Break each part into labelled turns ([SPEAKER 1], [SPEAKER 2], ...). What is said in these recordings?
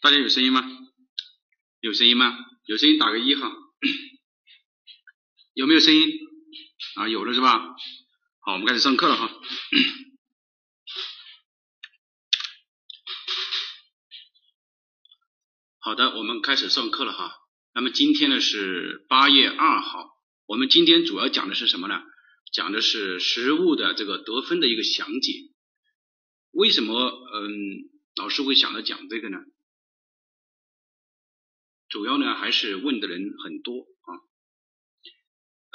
[SPEAKER 1] 大家有声音吗？有声音吗？有声音打个一哈。有没有声音？啊，有了是吧？好，我们开始上课了哈。好的，我们开始上课了哈。那么今天呢是八月二号，我们今天主要讲的是什么呢？讲的是实物的这个得分的一个详解。为什么嗯老师会想着讲这个呢？主要呢还是问的人很多啊，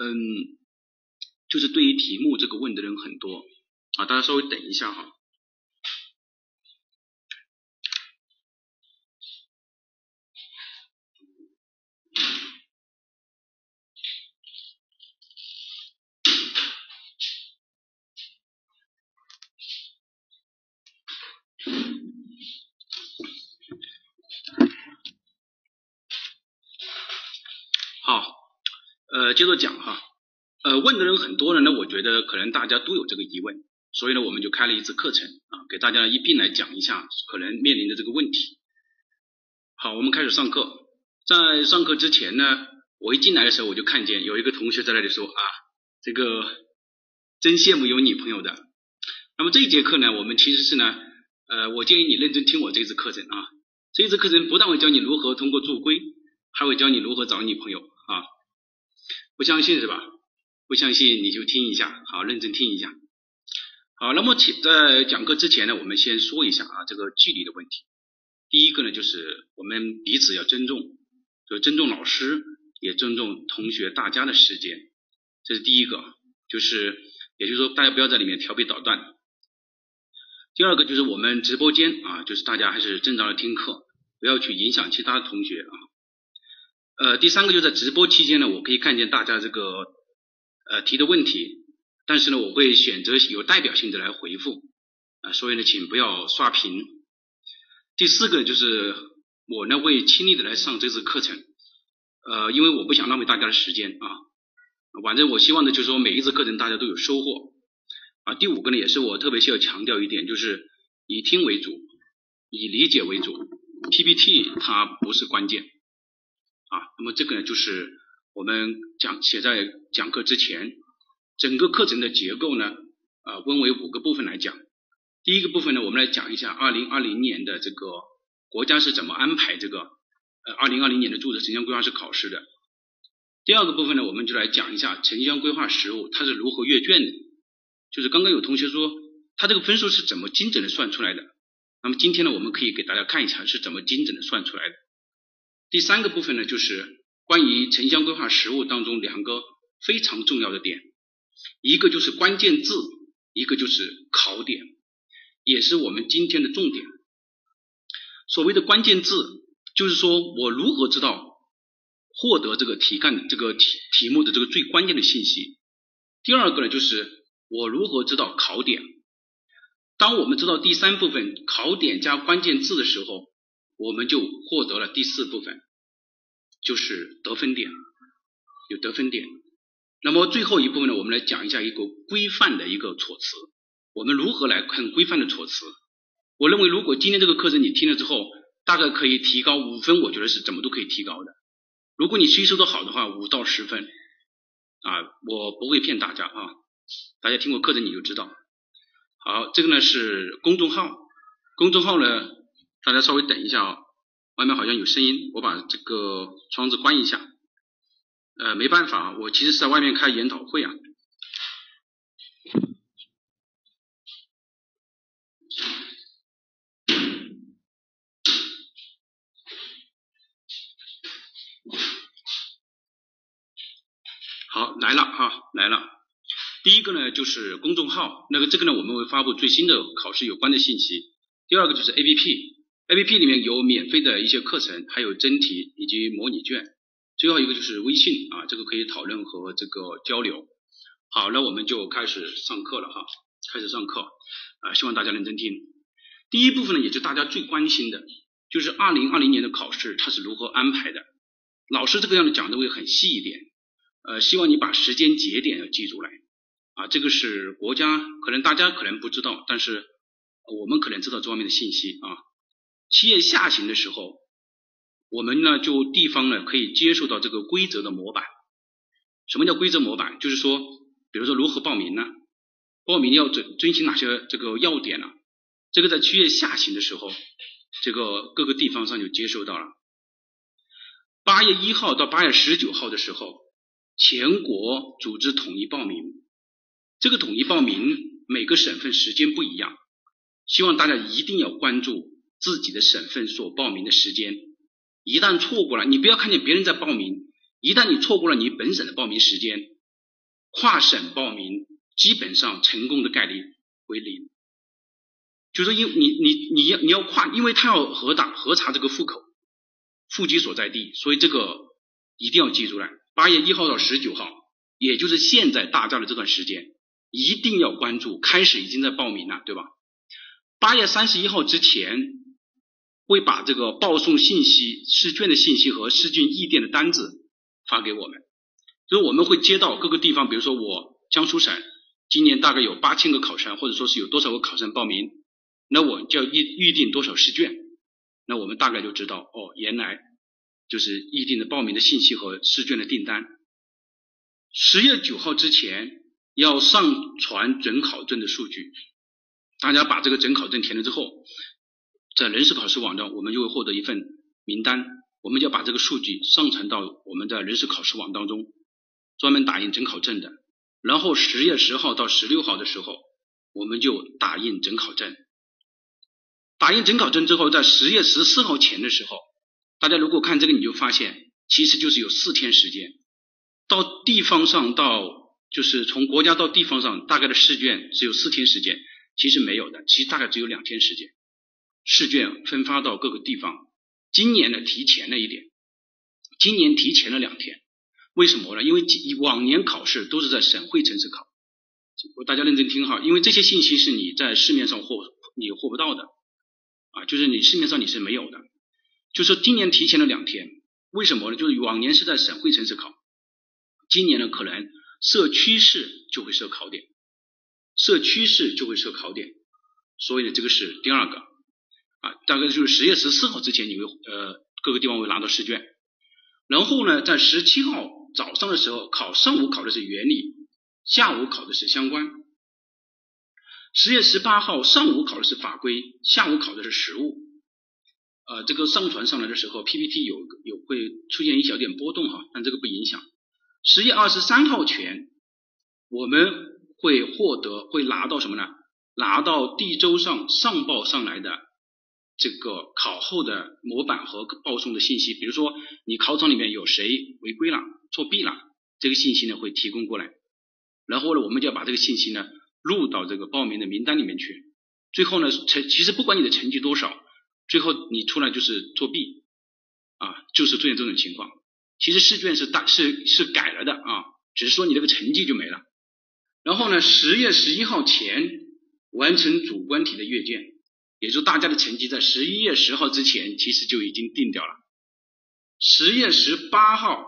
[SPEAKER 1] 嗯，就是对于题目这个问的人很多啊，大家稍微等一下哈。接着讲哈，呃，问的人很多了，那我觉得可能大家都有这个疑问，所以呢，我们就开了一次课程啊，给大家一并来讲一下可能面临的这个问题。好，我们开始上课。在上课之前呢，我一进来的时候，我就看见有一个同学在那里说啊，这个真羡慕有女朋友的。那么这一节课呢，我们其实是呢，呃，我建议你认真听我这次课程啊，这一次课程不但会教你如何通过助规，还会教你如何找女朋友啊。不相信是吧？不相信你就听一下，好，认真听一下。好，那么请在讲课之前呢，我们先说一下啊，这个距离的问题。第一个呢，就是我们彼此要尊重，就尊重老师，也尊重同学大家的时间，这是第一个。就是，也就是说，大家不要在里面调皮捣蛋。第二个就是我们直播间啊，就是大家还是正常的听课，不要去影响其他的同学啊。呃，第三个就在直播期间呢，我可以看见大家这个呃提的问题，但是呢，我会选择有代表性的来回复啊，所以呢，请不要刷屏。第四个就是我呢会亲力的来上这次课程，呃，因为我不想浪费大家的时间啊，反正我希望呢就是说每一次课程大家都有收获啊。第五个呢也是我特别需要强调一点，就是以听为主，以理解为主，PPT 它不是关键。啊，那么这个呢，就是我们讲写在讲课之前，整个课程的结构呢，啊，分为五个部分来讲。第一个部分呢，我们来讲一下二零二零年的这个国家是怎么安排这个呃二零二零年的注册城乡规划师考试的。第二个部分呢，我们就来讲一下城乡规划实务它是如何阅卷的，就是刚刚有同学说他这个分数是怎么精准的算出来的，那么今天呢，我们可以给大家看一下是怎么精准的算出来的。第三个部分呢，就是关于城乡规划实务当中两个非常重要的点，一个就是关键字，一个就是考点，也是我们今天的重点。所谓的关键字，就是说我如何知道获得这个题干这个题题目的这个最关键的信息。第二个呢，就是我如何知道考点。当我们知道第三部分考点加关键字的时候。我们就获得了第四部分，就是得分点，有得分点。那么最后一部分呢，我们来讲一下一个规范的一个措辞。我们如何来看规范的措辞？我认为，如果今天这个课程你听了之后，大概可以提高五分，我觉得是怎么都可以提高的。如果你吸收的好的话，五到十分啊，我不会骗大家啊。大家听过课程你就知道。好，这个呢是公众号，公众号呢。大家稍微等一下啊，外面好像有声音，我把这个窗子关一下。呃，没办法，我其实是在外面开研讨会啊。好，来了哈，来了。第一个呢就是公众号，那个这个呢我们会发布最新的考试有关的信息。第二个就是 APP。A P P 里面有免费的一些课程，还有真题以及模拟卷。最后一个就是微信啊，这个可以讨论和这个交流。好，那我们就开始上课了哈，开始上课啊，希望大家认真听。第一部分呢，也是大家最关心的，就是二零二零年的考试它是如何安排的。老师这个样子讲的会很细一点，呃，希望你把时间节点要记出来啊。这个是国家可能大家可能不知道，但是我们可能知道这方面的信息啊。七月下旬的时候，我们呢就地方呢可以接受到这个规则的模板。什么叫规则模板？就是说，比如说如何报名呢？报名要遵遵循哪些这个要点呢？这个在七月下旬的时候，这个各个地方上就接收到了。八月一号到八月十九号的时候，全国组织统一报名。这个统一报名每个省份时间不一样，希望大家一定要关注自己的省份所报名的时间。一旦错过了，你不要看见别人在报名，一旦你错过了你本省的报名时间，跨省报名基本上成功的概率为零。就是因你你你要你要跨，因为他要核打核查这个户口户籍所在地，所以这个一定要记住了。八月一号到十九号，也就是现在大家的这段时间，一定要关注。开始已经在报名了，对吧？八月三十一号之前会把这个报送信息、试卷的信息和试卷议电的单子发给我们，就是我们会接到各个地方，比如说我江苏省今年大概有八千个考生，或者说是有多少个考生报名。那我就要预预定多少试卷，那我们大概就知道哦，原来就是预定的报名的信息和试卷的订单。十月九号之前要上传准考证的数据，大家把这个准考证填了之后，在人事考试网站我们就会获得一份名单，我们就要把这个数据上传到我们的人事考试网当中，专门打印准考证的。然后十月十号到十六号的时候，我们就打印准考证。打印准考证之后，在十月十四号前的时候，大家如果看这个，你就发现其实就是有四天时间，到地方上到就是从国家到地方上大概的试卷只有四天时间，其实没有的，其实大概只有两天时间，试卷分发到各个地方。今年呢提前了一点，今年提前了两天，为什么呢？因为往年考试都是在省会城市考，大家认真听哈，因为这些信息是你在市面上获你获不到的。啊，就是你市面上你是没有的，就是今年提前了两天，为什么呢？就是往年是在省会城市考，今年呢可能设区市就会设考点，设区市就会设考点，所以呢这个是第二个啊，大概就是十月十四号之前你会呃各个地方会拿到试卷，然后呢在十七号早上的时候考上午考的是原理，下午考的是相关。十月十八号上午考的是法规，下午考的是实务。呃，这个上传上来的时候，PPT 有有会出现一小点波动哈，但这个不影响。十月二十三号前，我们会获得会拿到什么呢？拿到地州上上报上来的这个考后的模板和报送的信息，比如说你考场里面有谁违规了、作弊了，这个信息呢会提供过来。然后呢，我们就要把这个信息呢。录到这个报名的名单里面去，最后呢成其实不管你的成绩多少，最后你出来就是作弊啊，就是出现这种情况。其实试卷是大是是改了的啊，只是说你这个成绩就没了。然后呢，十月十一号前完成主观题的阅卷，也就大家的成绩在十一月十号之前其实就已经定掉了。十月十八号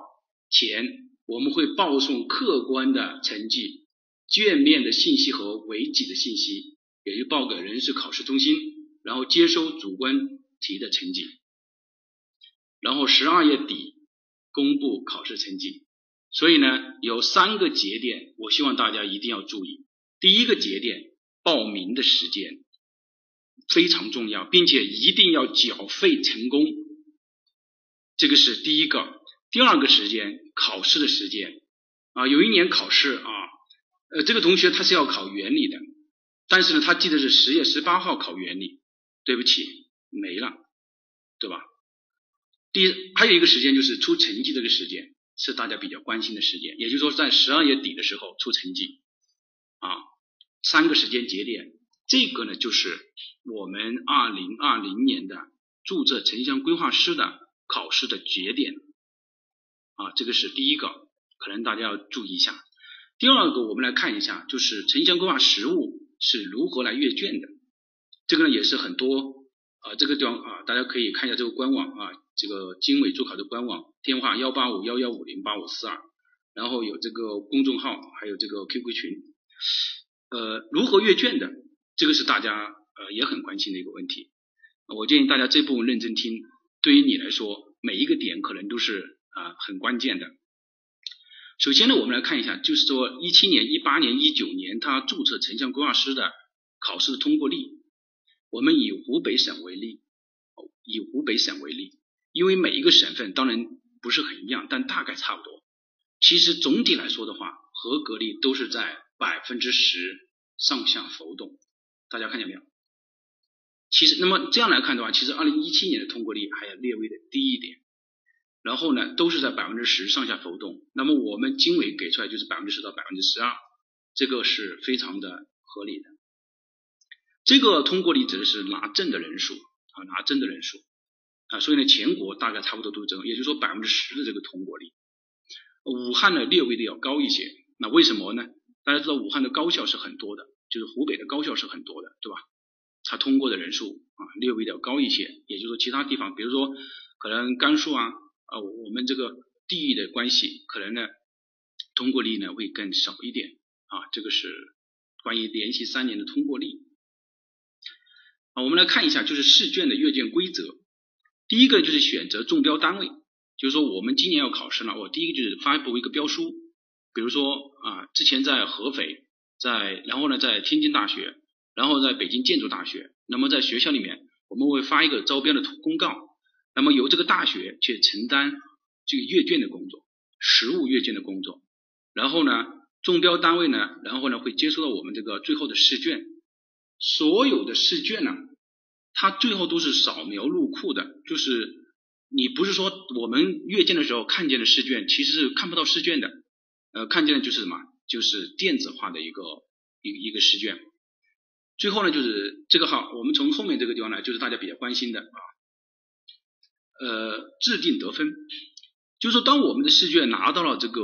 [SPEAKER 1] 前我们会报送客观的成绩。卷面的信息和违纪的信息，也就报给人事考试中心，然后接收主观题的成绩，然后十二月底公布考试成绩。所以呢，有三个节点，我希望大家一定要注意。第一个节点，报名的时间非常重要，并且一定要缴费成功，这个是第一个。第二个时间，考试的时间啊，有一年考试啊。呃，这个同学他是要考原理的，但是呢，他记得是十月十八号考原理，对不起，没了，对吧？第还有一个时间就是出成绩这个时间是大家比较关心的时间，也就是说在十二月底的时候出成绩啊，三个时间节点，这个呢就是我们二零二零年的注册城乡规划师的考试的节点啊，这个是第一个，可能大家要注意一下。第二个，我们来看一下，就是城乡规划实务是如何来阅卷的。这个呢，也是很多啊，这个地方啊，大家可以看一下这个官网啊，这个经纬助考的官网，电话幺八五幺幺五零八五四二，然后有这个公众号，还有这个 QQ 群。呃，如何阅卷的，这个是大家呃也很关心的一个问题。我建议大家这部分认真听，对于你来说，每一个点可能都是啊很关键的。首先呢，我们来看一下，就是说一七年、一八年、一九年他注册城乡规划师的考试通过率。我们以湖北省为例，以湖北省为例，因为每一个省份当然不是很一样，但大概差不多。其实总体来说的话，合格率都是在百分之十上下浮动。大家看见没有？其实，那么这样来看的话，其实二零一七年的通过率还要略微的低一点。然后呢，都是在百分之十上下浮动。那么我们经纬给出来就是百分之十到百分之十二，这个是非常的合理的。这个通过率指的是拿证的人数啊，拿证的人数啊，所以呢，全国大概差不多都是这个，也就是说百分之十的这个通过率。武汉呢略微的要高一些，那为什么呢？大家知道武汉的高校是很多的，就是湖北的高校是很多的，对吧？它通过的人数啊略微的高一些，也就是说其他地方，比如说可能甘肃啊。啊，我们这个地域的关系，可能呢通过率呢会更少一点啊。这个是关于连续三年的通过率。啊，我们来看一下，就是试卷的阅卷规则。第一个就是选择中标单位，就是说我们今年要考试了，我第一个就是发布一个标书，比如说啊，之前在合肥，在然后呢在天津大学，然后在北京建筑大学，那么在学校里面我们会发一个招标的公告。那么由这个大学去承担这个阅卷的工作，实物阅卷的工作，然后呢，中标单位呢，然后呢会接收到我们这个最后的试卷，所有的试卷呢，它最后都是扫描入库的，就是你不是说我们阅卷的时候看见的试卷，其实是看不到试卷的，呃，看见的就是什么，就是电子化的一个一一个试卷，最后呢就是这个号，我们从后面这个地方呢，就是大家比较关心的啊。呃，制定得分，就是说，当我们的试卷拿到了这个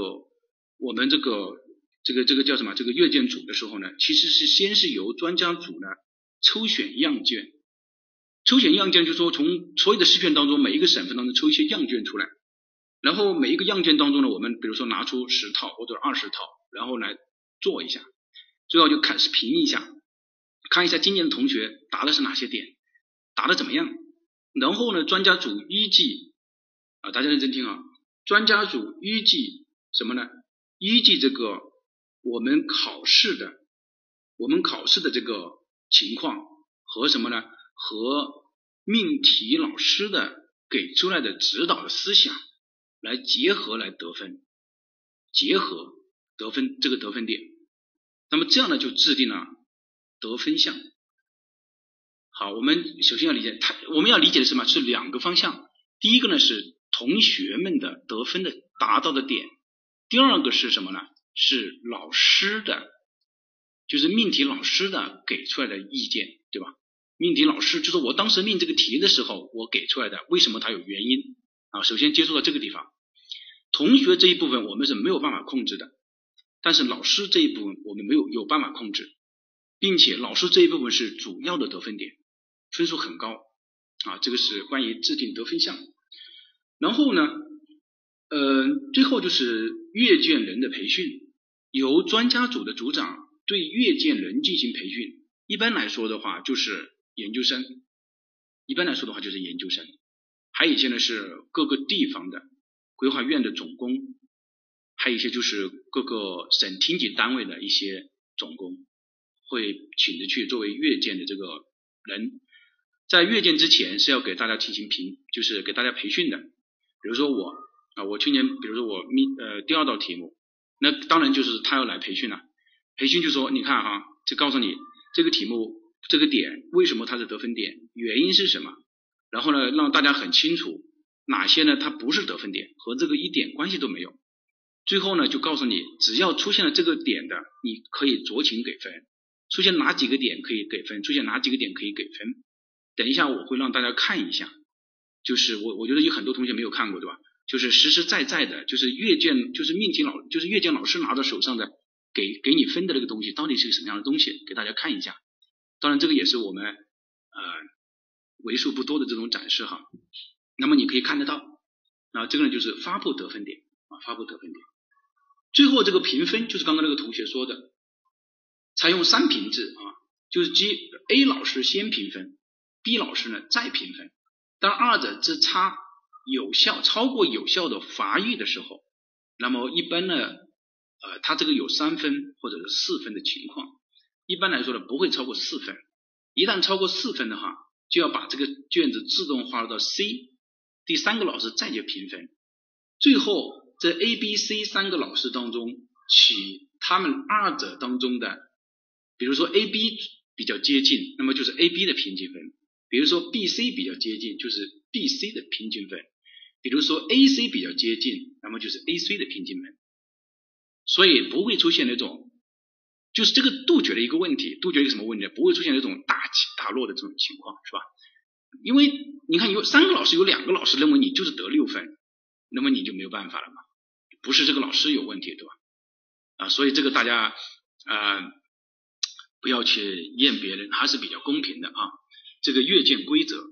[SPEAKER 1] 我们这个这个这个叫什么？这个阅卷组的时候呢，其实是先是由专家组呢抽选样卷，抽选样卷就是说从所有的试卷当中每一个省份当中抽一些样卷出来，然后每一个样卷当中呢，我们比如说拿出十套或者二十套，然后来做一下，最后就开始评一下，看一下今年的同学答的是哪些点，答的怎么样。然后呢，专家组依据啊，大家认真听啊，专家组依据什么呢？依据这个我们考试的，我们考试的这个情况和什么呢？和命题老师的给出来的指导的思想来结合来得分，结合得分这个得分点，那么这样呢就制定了得分项。好，我们首先要理解，它我们要理解的什么？是两个方向。第一个呢是同学们的得分的达到的点，第二个是什么呢？是老师的，就是命题老师的给出来的意见，对吧？命题老师就是我当时命这个题的时候，我给出来的，为什么它有原因啊？首先接触到这个地方，同学这一部分我们是没有办法控制的，但是老师这一部分我们没有有办法控制，并且老师这一部分是主要的得分点。分数很高啊，这个是关于制定得分项。然后呢，呃，最后就是阅卷人的培训，由专家组的组长对阅卷人进行培训。一般来说的话，就是研究生；一般来说的话，就是研究生。还有一些呢是各个地方的规划院的总工，还有一些就是各个省厅级单位的一些总工，会请着去作为阅卷的这个人。在阅卷之前是要给大家进行评，就是给大家培训的。比如说我啊，我去年比如说我命呃第二道题目，那当然就是他要来培训了。培训就说你看哈，就告诉你这个题目这个点为什么它是得分点，原因是什么，然后呢让大家很清楚哪些呢它不是得分点，和这个一点关系都没有。最后呢就告诉你，只要出现了这个点的，你可以酌情给分。出现哪几个点可以给分，出现哪几个点可以给分。等一下，我会让大家看一下，就是我我觉得有很多同学没有看过，对吧？就是实实在在的，就是阅卷，就是命题老，就是阅卷老师拿到手上的，给给你分的那个东西，到底是个什么样的东西？给大家看一下。当然，这个也是我们呃为数不多的这种展示哈。那么你可以看得到，然后这个呢就是发布得分点啊，发布得分点。最后这个评分就是刚刚那个同学说的，采用三评制啊，就是即 A 老师先评分。B 老师呢再评分。当二者之差有效超过有效的罚语的时候，那么一般呢，呃，它这个有三分或者是四分的情况，一般来说呢不会超过四分。一旦超过四分的话，就要把这个卷子自动划入到 C，第三个老师再去评分。最后在 A、B、C 三个老师当中取他们二者当中的，比如说 A、B 比较接近，那么就是 A、B 的平均分；比如说 B、C 比较接近，就是 B、C 的平均分；比如说 A、C 比较接近，那么就是 A、C 的平均分。所以不会出现那种。就是这个杜绝了一个问题，杜绝一个什么问题？不会出现那种大起大落的这种情况，是吧？因为你看有三个老师，有两个老师认为你就是得六分，那么你就没有办法了嘛？不是这个老师有问题，对吧？啊，所以这个大家啊不要去验别人，还是比较公平的啊。这个阅卷规则，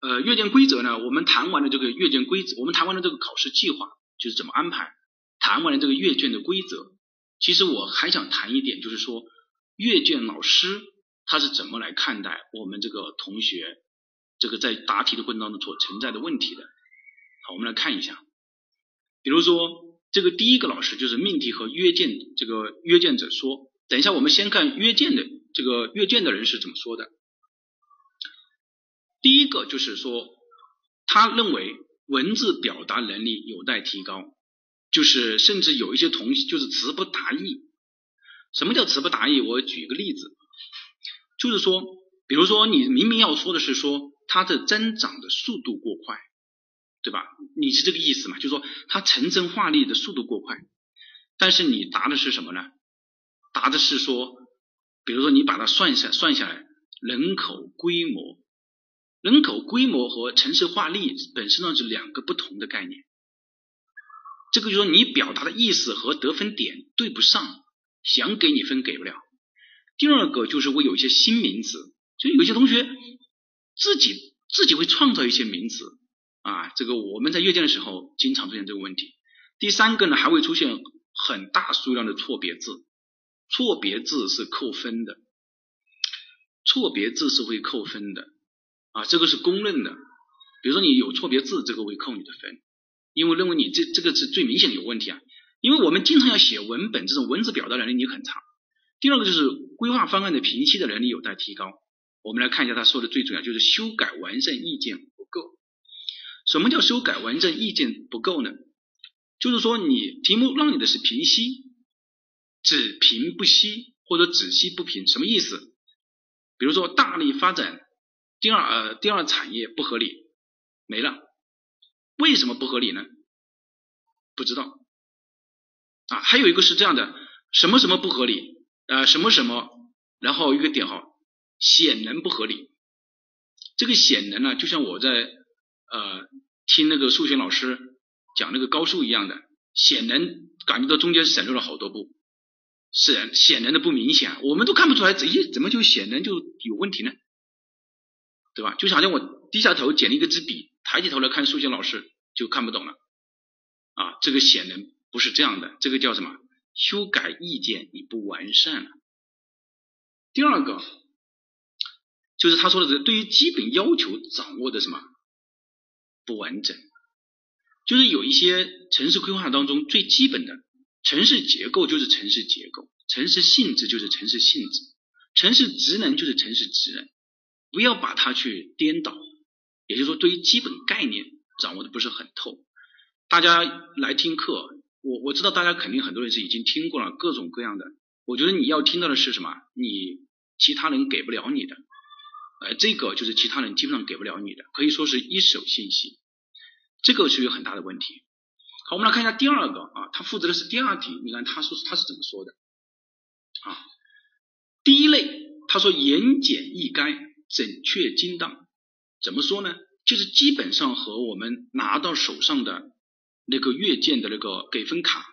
[SPEAKER 1] 呃，阅卷规则呢，我们谈完了这个阅卷规则，我们谈完了这个考试计划，就是怎么安排，谈完了这个阅卷的规则。其实我还想谈一点，就是说阅卷老师他是怎么来看待我们这个同学这个在答题的过程当中所存在的问题的。好，我们来看一下，比如说这个第一个老师就是命题和阅卷这个阅卷者说，等一下我们先看阅卷的这个阅卷的人是怎么说的。第一个就是说，他认为文字表达能力有待提高。就是甚至有一些同学就是词不达意。什么叫词不达意？我举一个例子，就是说，比如说你明明要说的是说它的增长的速度过快，对吧？你是这个意思嘛？就是说它城镇化率的速度过快，但是你答的是什么呢？答的是说，比如说你把它算下算下来，人口规模，人口规模和城市化率本身上是两个不同的概念。这个就是说，你表达的意思和得分点对不上，想给你分给不了。第二个就是会有一些新名词，就有些同学自己自己会创造一些名词啊，这个我们在阅卷的时候经常出现这个问题。第三个呢，还会出现很大数量的错别字，错别字是扣分的，错别字是会扣分的啊，这个是公认的。比如说你有错别字，这个会扣你的分。因为认为你这这个是最明显的有问题啊，因为我们经常要写文本，这种文字表达能力你很差。第二个就是规划方案的评析的能力有待提高。我们来看一下他说的最重要就是修改完善意见。什么叫修改完善意见不够呢？就是说你题目让你的是平析，只平不析或者只析不平，什么意思？比如说大力发展第二呃第二产业不合理，没了。为什么不合理呢？不知道啊，还有一个是这样的，什么什么不合理？呃，什么什么，然后一个点号，显然不合理。这个显然呢，就像我在呃听那个数学老师讲那个高数一样的，显然感觉到中间省略了好多步，显显然的不明显，我们都看不出来，咦，怎么就显然就有问题呢？对吧？就好像我低下头捡了一个支笔。抬起头来看数学老师就看不懂了啊！这个显然不是这样的，这个叫什么？修改意见你不完善了。第二个就是他说的这对于基本要求掌握的什么不完整，就是有一些城市规划当中最基本的城市结构就是城市结构，城市性质就是城市性质，城市职能就是城市职能，不要把它去颠倒。也就是说，对于基本概念掌握的不是很透。大家来听课，我我知道大家肯定很多人是已经听过了各种各样的。我觉得你要听到的是什么？你其他人给不了你的，呃，这个就是其他人基本上给不了你的，可以说是一手信息。这个是有很大的问题。好，我们来看一下第二个啊，他负责的是第二题。你看他说他是怎么说的啊？第一类，他说言简意赅，准确精当。怎么说呢？就是基本上和我们拿到手上的那个阅卷的那个给分卡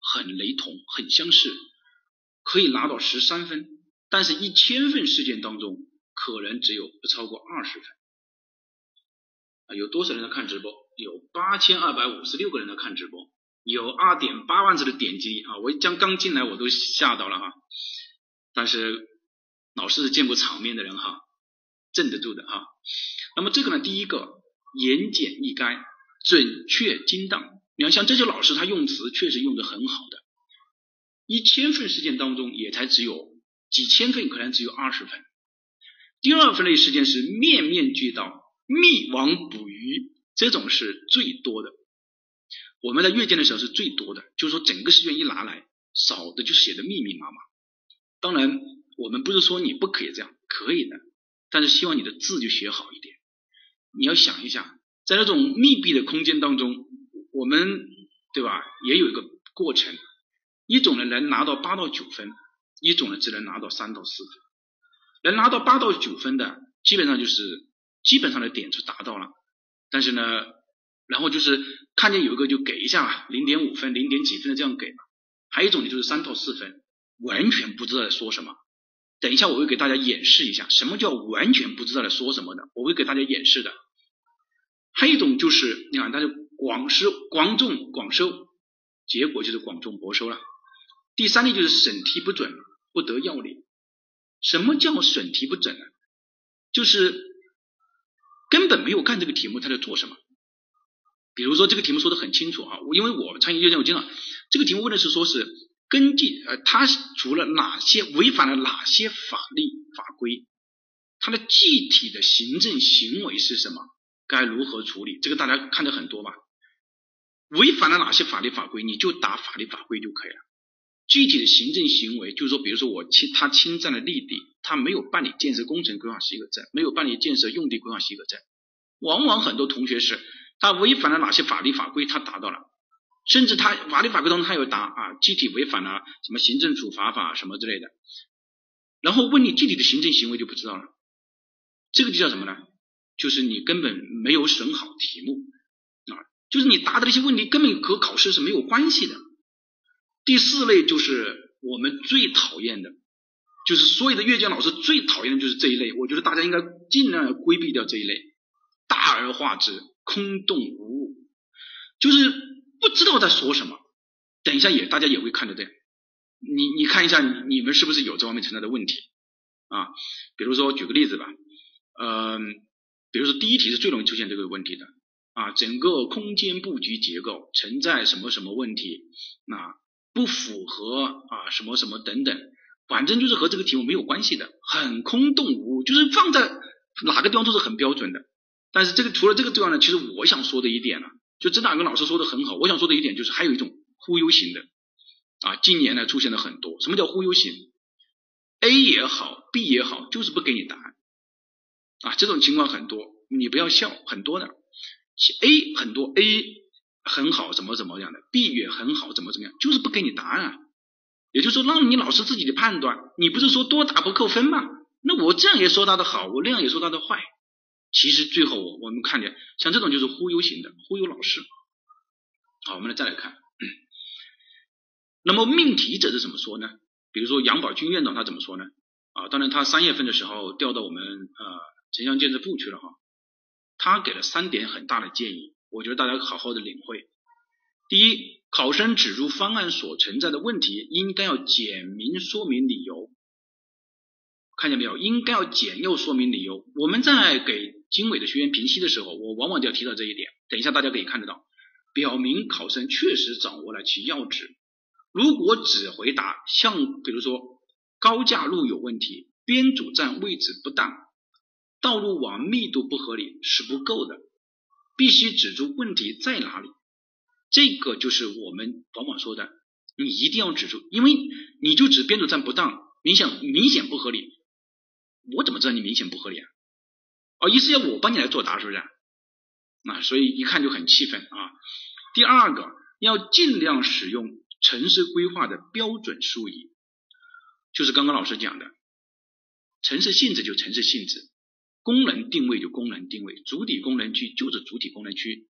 [SPEAKER 1] 很雷同，很相似，可以拿到十三分，但是一千份试卷当中可能只有不超过二十分。啊，有多少人在看直播？有八千二百五十六个人在看直播，有二点八万次的点击啊！我一将刚进来我都吓到了哈，但是老师是见过场面的人哈。镇得住的哈。那么这个呢，第一个言简意赅，准确精当。你看，像这些老师，他用词确实用的很好的。一千份事件当中，也才只有几千份，可能只有二十分。第二分类事件是面面俱到、密网捕鱼，这种是最多的。我们在阅卷的时候是最多的，就是说整个试卷一拿来，少的就写的密密麻麻。当然，我们不是说你不可以这样，可以的，但是希望你的字就写好一点。你要想一下，在那种密闭的空间当中，我们对吧，也有一个过程。一种呢能拿到八到九分，一种呢只能拿到三到四分。能拿到八到九分的，基本上就是基本上的点就达到了。但是呢，然后就是看见有一个就给一下零点五分、零点几分的这样给嘛。还有一种呢就是三到四分，完全不知道在说什么。等一下我会给大家演示一下什么叫完全不知道在说什么的，我会给大家演示的。还有一种就是你看，大家广收广种广收，结果就是广种薄收了。第三类就是审题不准，不得要领。什么叫审题不准呢？就是根本没有看这个题目他在做什么。比如说这个题目说的很清楚啊，因为我参与阅卷，我经常这个题目问的是说是根据呃，他除了哪些违反了哪些法律法规，他的具体的行政行为是什么？该如何处理？这个大家看的很多吧？违反了哪些法律法规，你就打法律法规就可以了。具体的行政行为，就是说，比如说我侵他侵占了绿地，他没有办理建设工程规划许可证，没有办理建设用地规划许可证，往往很多同学是他违反了哪些法律法规，他达到了，甚至他法律法规当中他有答啊，具体违反了什么行政处罚法什么之类的，然后问你具体的行政行为就不知道了，这个就叫什么呢？就是你根本没有审好题目啊，就是你答的那些问题根本和考试是没有关系的。第四类就是我们最讨厌的，就是所有的阅卷老师最讨厌的就是这一类。我觉得大家应该尽量要规避掉这一类，大而化之，空洞无物，就是不知道在说什么。等一下也大家也会看到这样，你你看一下你们是不是有这方面存在的问题啊？比如说举个例子吧，嗯，比如说第一题是最容易出现这个问题的啊，整个空间布局结构存在什么什么问题啊？不符合啊，什么什么等等，反正就是和这个题目没有关系的，很空洞无物，就是放在哪个地方都是很标准的。但是这个除了这个之外呢，其实我想说的一点呢，就这两个老师说的很好，我想说的一点就是还有一种忽悠型的啊，今年呢出现了很多。什么叫忽悠型？A 也好，B 也好，就是不给你答案啊，这种情况很多，你不要笑，很多的。A 很多 A。很好，怎么怎么样的？B 也很好，怎么怎么样？就是不给你答案，也就是说让你老师自己的判断。你不是说多打不扣分吗？那我这样也说他的好，我那样也说他的坏。其实最后我我们看见像这种就是忽悠型的，忽悠老师。好，我们来再来看。那么命题者是怎么说呢？比如说杨宝军院长他怎么说呢？啊，当然他三月份的时候调到我们呃城乡建设部去了哈，他给了三点很大的建议。我觉得大家好好的领会。第一，考生指出方案所存在的问题，应该要简明说明理由。看见没有？应该要简要说明理由。我们在给经纬的学员评析的时候，我往往就要提到这一点。等一下大家可以看得到，表明考生确实掌握了其要旨。如果只回答像比如说高架路有问题、编组站位置不当、道路网密度不合理是不够的。必须指出问题在哪里，这个就是我们往往说的，你一定要指出，因为你就指编组站不当，明显明显不合理，我怎么知道你明显不合理啊？哦，意思要我帮你来作答是不是？那所以一看就很气愤啊。第二个，要尽量使用城市规划的标准术语，就是刚刚老师讲的，城市性质就城市性质。功能定位就功能定位，主体功能区就是主体功能区，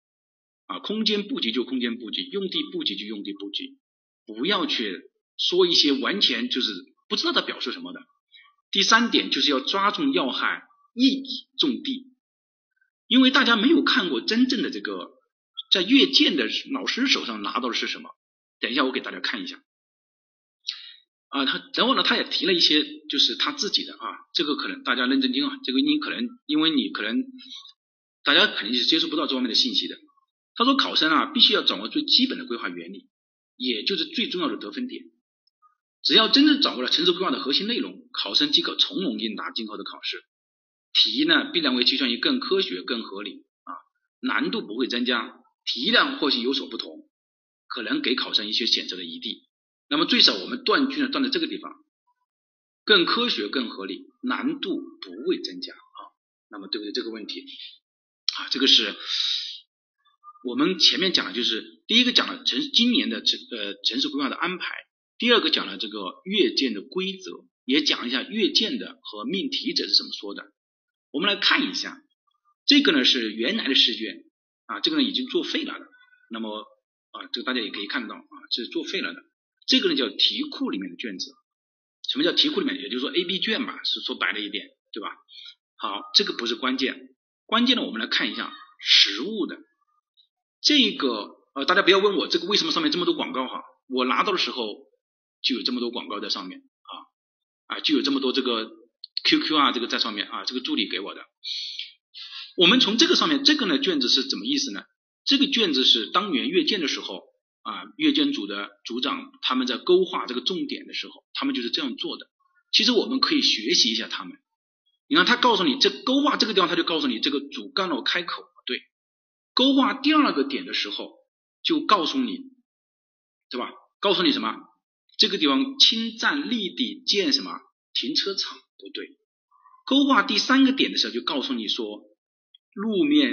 [SPEAKER 1] 啊，空间布局就空间布局，用地布局就用地布局，不要去说一些完全就是不知道它表示什么的。第三点就是要抓住要害，一以重地，因为大家没有看过真正的这个在阅卷的老师手上拿到的是什么。等一下我给大家看一下，啊，他然后呢，他也提了一些就是他自己的啊，这个可能大家认真听啊，这个你可能因为你可能大家肯定是接触不到这方面的信息的。他说考生啊，必须要掌握最基本的规划原理，也就是最重要的得分点。只要真正掌握了城市规划的核心内容，考生即可从容应答今后的考试。题呢，必然会计算于更科学、更合理啊，难度不会增加，题量或许有所不同，可能给考生一些选择的余地。那么最少我们断句呢断在这个地方，更科学、更合理，难度不会增加啊。那么对不对？这个问题啊，这个是我们前面讲的就是第一个讲了城今年的城呃城市规划的安排。第二个讲了这个阅卷的规则，也讲一下阅卷的和命题者是怎么说的。我们来看一下，这个呢是原来的试卷啊，这个呢已经作废了的。那么啊，这个大家也可以看到啊，是作废了的。这个呢叫题库里面的卷子。什么叫题库里面？也就是说 A、B 卷嘛，是说白了一点，对吧？好，这个不是关键，关键呢我们来看一下实物的这个呃，大家不要问我这个为什么上面这么多广告哈，我拿到的时候。就有这么多广告在上面啊啊，就有这么多这个 QQ 啊，这个在上面啊，这个助理给我的。我们从这个上面，这个呢卷子是怎么意思呢？这个卷子是当年阅卷的时候啊，阅卷组的组长他们在勾画这个重点的时候，他们就是这样做的。其实我们可以学习一下他们。你看他告诉你这勾画这个地方，他就告诉你这个主干路开口不对。勾画第二个点的时候，就告诉你，对吧？告诉你什么？这个地方侵占立地建什么停车场不对，勾画第三个点的时候就告诉你说路面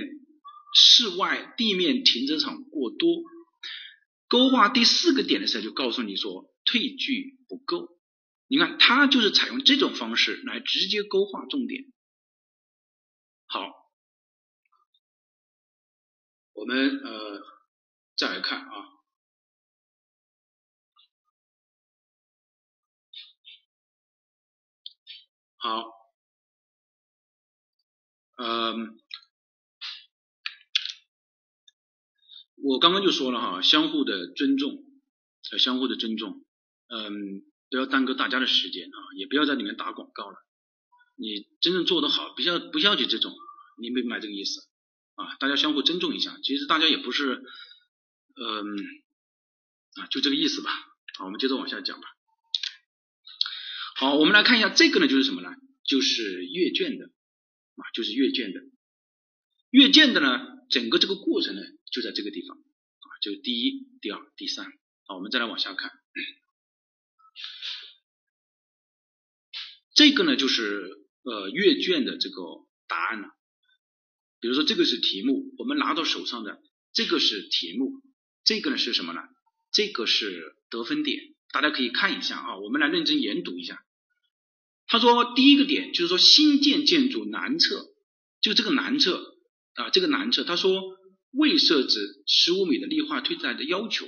[SPEAKER 1] 室外地面停车场过多，勾画第四个点的时候就告诉你说退距不够。你看，它就是采用这种方式来直接勾画重点。好，我们呃再来看啊。好，嗯，我刚刚就说了哈，相互的尊重，呃，相互的尊重，嗯，不要耽搁大家的时间啊，也不要在里面打广告了。你真正做得好，不要不要去这种，你明白这个意思啊？大家相互尊重一下，其实大家也不是，嗯，啊，就这个意思吧。好，我们接着往下讲吧。好，我们来看一下这个呢，就是什么呢？就是阅卷的啊，就是阅卷的。阅卷的呢，整个这个过程呢，就在这个地方啊，就第一、第二、第三。好，我们再来往下看，这个呢，就是呃阅卷的这个答案了。比如说这个是题目，我们拿到手上的这个是题目，这个呢是什么呢？这个是得分点。大家可以看一下啊，我们来认真研读一下。他说第一个点就是说新建建筑南侧，就这个南侧啊，这个南侧，他说未设置十五米的绿化退带的要求，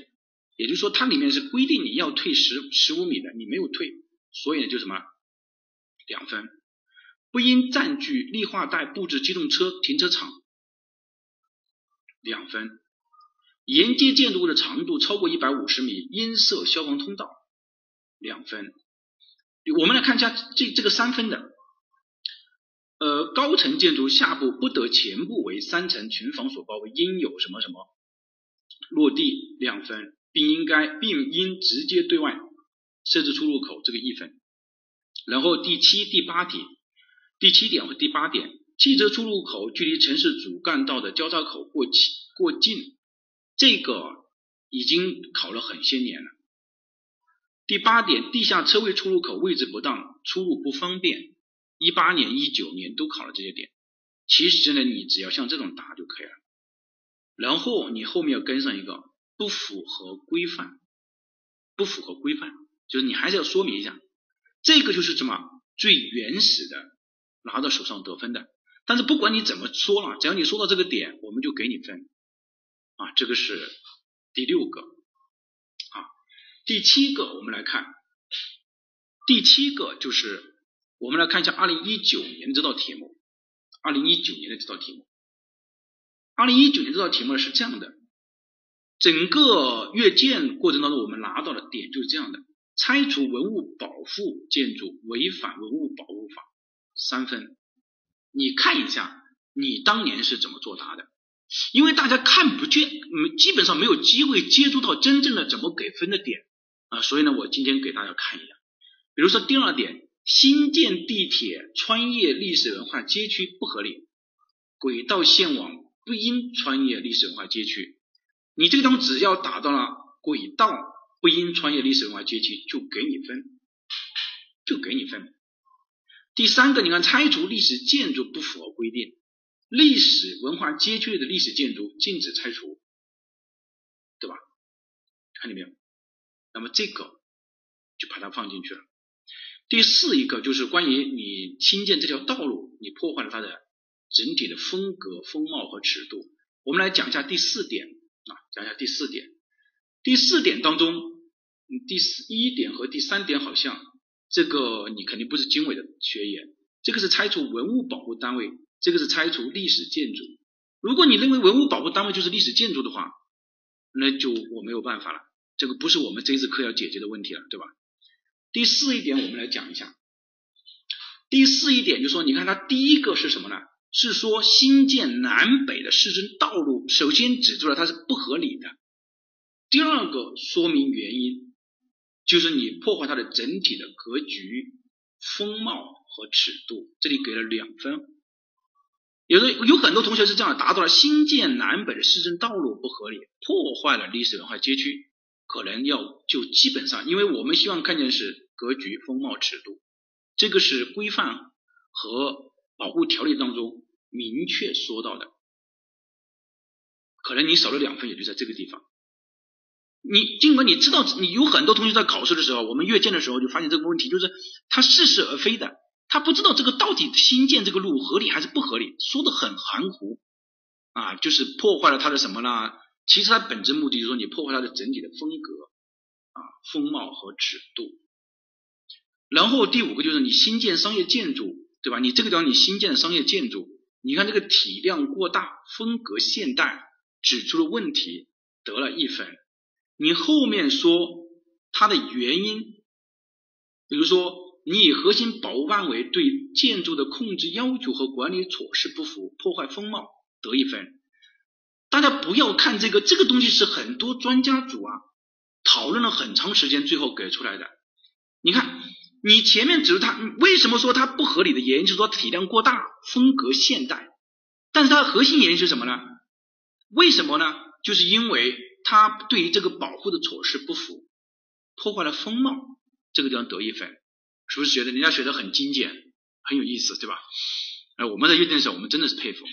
[SPEAKER 1] 也就是说它里面是规定你要退十十五米的，你没有退，所以呢就什么两分，不应占据绿化带布置机动车停车场两分。沿街建筑物的长度超过一百五十米，应设消防通道，两分。我们来看一下这这个三分的，呃，高层建筑下部不得前部为三层群房所包围，应有什么什么落地两分，并应该并应直接对外设置出入口，这个一分。然后第七、第八点，第七点和第八点，汽车出入口距离城市主干道的交叉口过近过近。这个已经考了很些年了。第八点，地下车位出入口位置不当，出入不方便。一八年、一九年都考了这些点。其实呢，你只要像这种答就可以了。然后你后面要跟上一个不符合规范，不符合规范，就是你还是要说明一下，这个就是什么最原始的拿到手上得分的。但是不管你怎么说了，只要你说到这个点，我们就给你分。啊，这个是第六个，啊，第七个我们来看，第七个就是我们来看一下二零一九年这道题目，二零一九年的这道题目，二零一九年这道题目是这样的，整个阅卷过程当中我们拿到的点就是这样的，拆除文物保护建筑违反文物保护法三分。你看一下你当年是怎么作答的？因为大家看不见，基本上没有机会接触到真正的怎么给分的点啊，所以呢，我今天给大家看一下。比如说第二点，新建地铁穿越历史文化街区不合理，轨道线网不应穿越历史文化街区。你这个地方只要达到了轨道不应穿越历史文化街区，就给你分，就给你分。第三个，你看拆除历史建筑不符合规定。历史文化街区的历史建筑禁止拆除，对吧？看见没有？那么这个就把它放进去了。第四一个就是关于你新建这条道路，你破坏了它的整体的风格、风貌和尺度。我们来讲一下第四点啊，讲一下第四点。第四点当中，第四一点和第三点好像这个你肯定不是经纬的学员，这个是拆除文物保护单位。这个是拆除历史建筑。如果你认为文物保护单位就是历史建筑的话，那就我没有办法了。这个不是我们这次课要解决的问题了，对吧？第四一点，我们来讲一下。第四一点就是说，你看它第一个是什么呢？是说新建南北的市政道路，首先指出了它是不合理的。第二个说明原因，就是你破坏它的整体的格局、风貌和尺度，这里给了两分。有的有很多同学是这样达到了新建南北的市政道路不合理，破坏了历史文化街区，可能要就基本上，因为我们希望看见是格局、风貌、尺度，这个是规范和保护条例当中明确说到的，可能你少了两分，也就在这个地方。你尽管你知道，你有很多同学在考试的时候，我们阅卷的时候就发现这个问题，就是他似是而非的。他不知道这个到底新建这个路合理还是不合理，说的很含糊啊，就是破坏了它的什么呢？其实它本质目的就是说你破坏它的整体的风格啊、风貌和尺度。然后第五个就是你新建商业建筑，对吧？你这个地方你新建商业建筑，你看这个体量过大、风格现代，指出了问题，得了一分。你后面说它的原因，比如说。你以核心保护范围对建筑的控制要求和管理措施不符，破坏风貌，得一分。大家不要看这个，这个东西是很多专家组啊讨论了很长时间，最后给出来的。你看，你前面指出它为什么说它不合理的原因，就是说体量过大，风格现代。但是它的核心原因是什么呢？为什么呢？就是因为它对于这个保护的措施不符，破坏了风貌，这个地方得一分。是不是觉得人家学的很精简，很有意思，对吧？哎，我们在阅卷的时候，我们真的是佩服。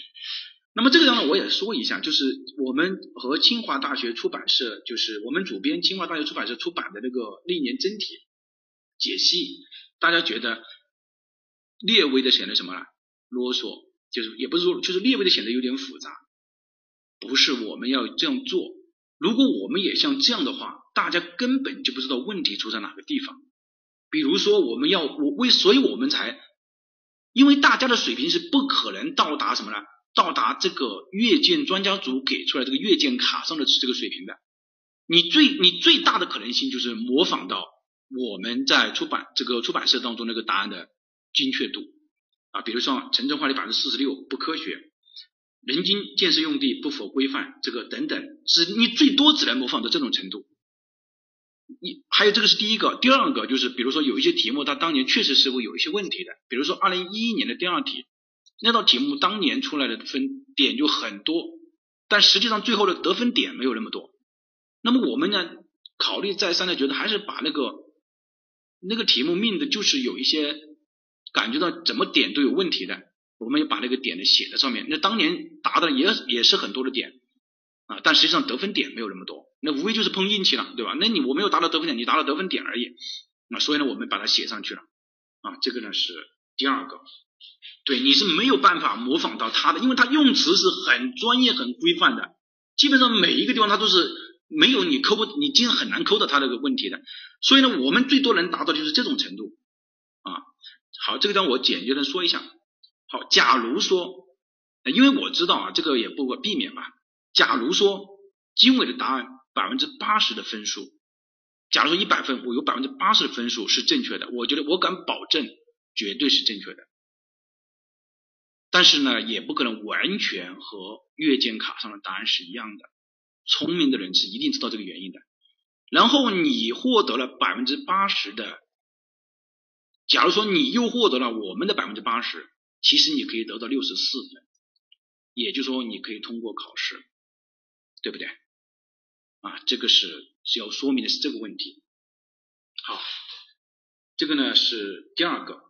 [SPEAKER 1] 那么这个地方呢，我也说一下，就是我们和清华大学出版社，就是我们主编清华大学出版社出版的那个历年真题解析，大家觉得略微的显得什么呢啰嗦，就是也不是说，就是略微的显得有点复杂。不是我们要这样做，如果我们也像这样的话，大家根本就不知道问题出在哪个地方。比如说，我们要我为，所以我们才，因为大家的水平是不可能到达什么呢？到达这个阅卷专家组给出来这个阅卷卡上的这个水平的。你最你最大的可能性就是模仿到我们在出版这个出版社当中那个答案的精确度啊。比如说城镇化率百分之四十六不科学，人均建设用地不符合规范，这个等等，只你最多只能模仿到这种程度。你还有这个是第一个，第二个就是比如说有一些题目，它当年确实是会有一些问题的，比如说二零一一年的第二题，那道题目当年出来的分点就很多，但实际上最后的得分点没有那么多。那么我们呢，考虑再三的觉得还是把那个那个题目命的就是有一些感觉到怎么点都有问题的，我们也把那个点的写在上面。那当年答的也也是很多的点啊，但实际上得分点没有那么多。那无非就是碰运气了，对吧？那你我没有达到得分点，你达到得分点而已。那所以呢，我们把它写上去了啊。这个呢是第二个，对，你是没有办法模仿到他的，因为他用词是很专业、很规范的，基本上每一个地方他都是没有你抠不，你经常很难抠到他这个问题的。所以呢，我们最多能达到就是这种程度啊。好，这个地方我简洁的说一下。好，假如说，因为我知道啊，这个也不可避免吧。假如说经纬的答案。百分之八十的分数，假如说一百分，我有百分之八十的分数是正确的，我觉得我敢保证绝对是正确的。但是呢，也不可能完全和阅卷卡上的答案是一样的。聪明的人是一定知道这个原因的。然后你获得了百分之八十的，假如说你又获得了我们的百分之八十，其实你可以得到六十四分，也就是说你可以通过考试，对不对？啊，这个是需要说明的是这个问题。好，这个呢是第二个，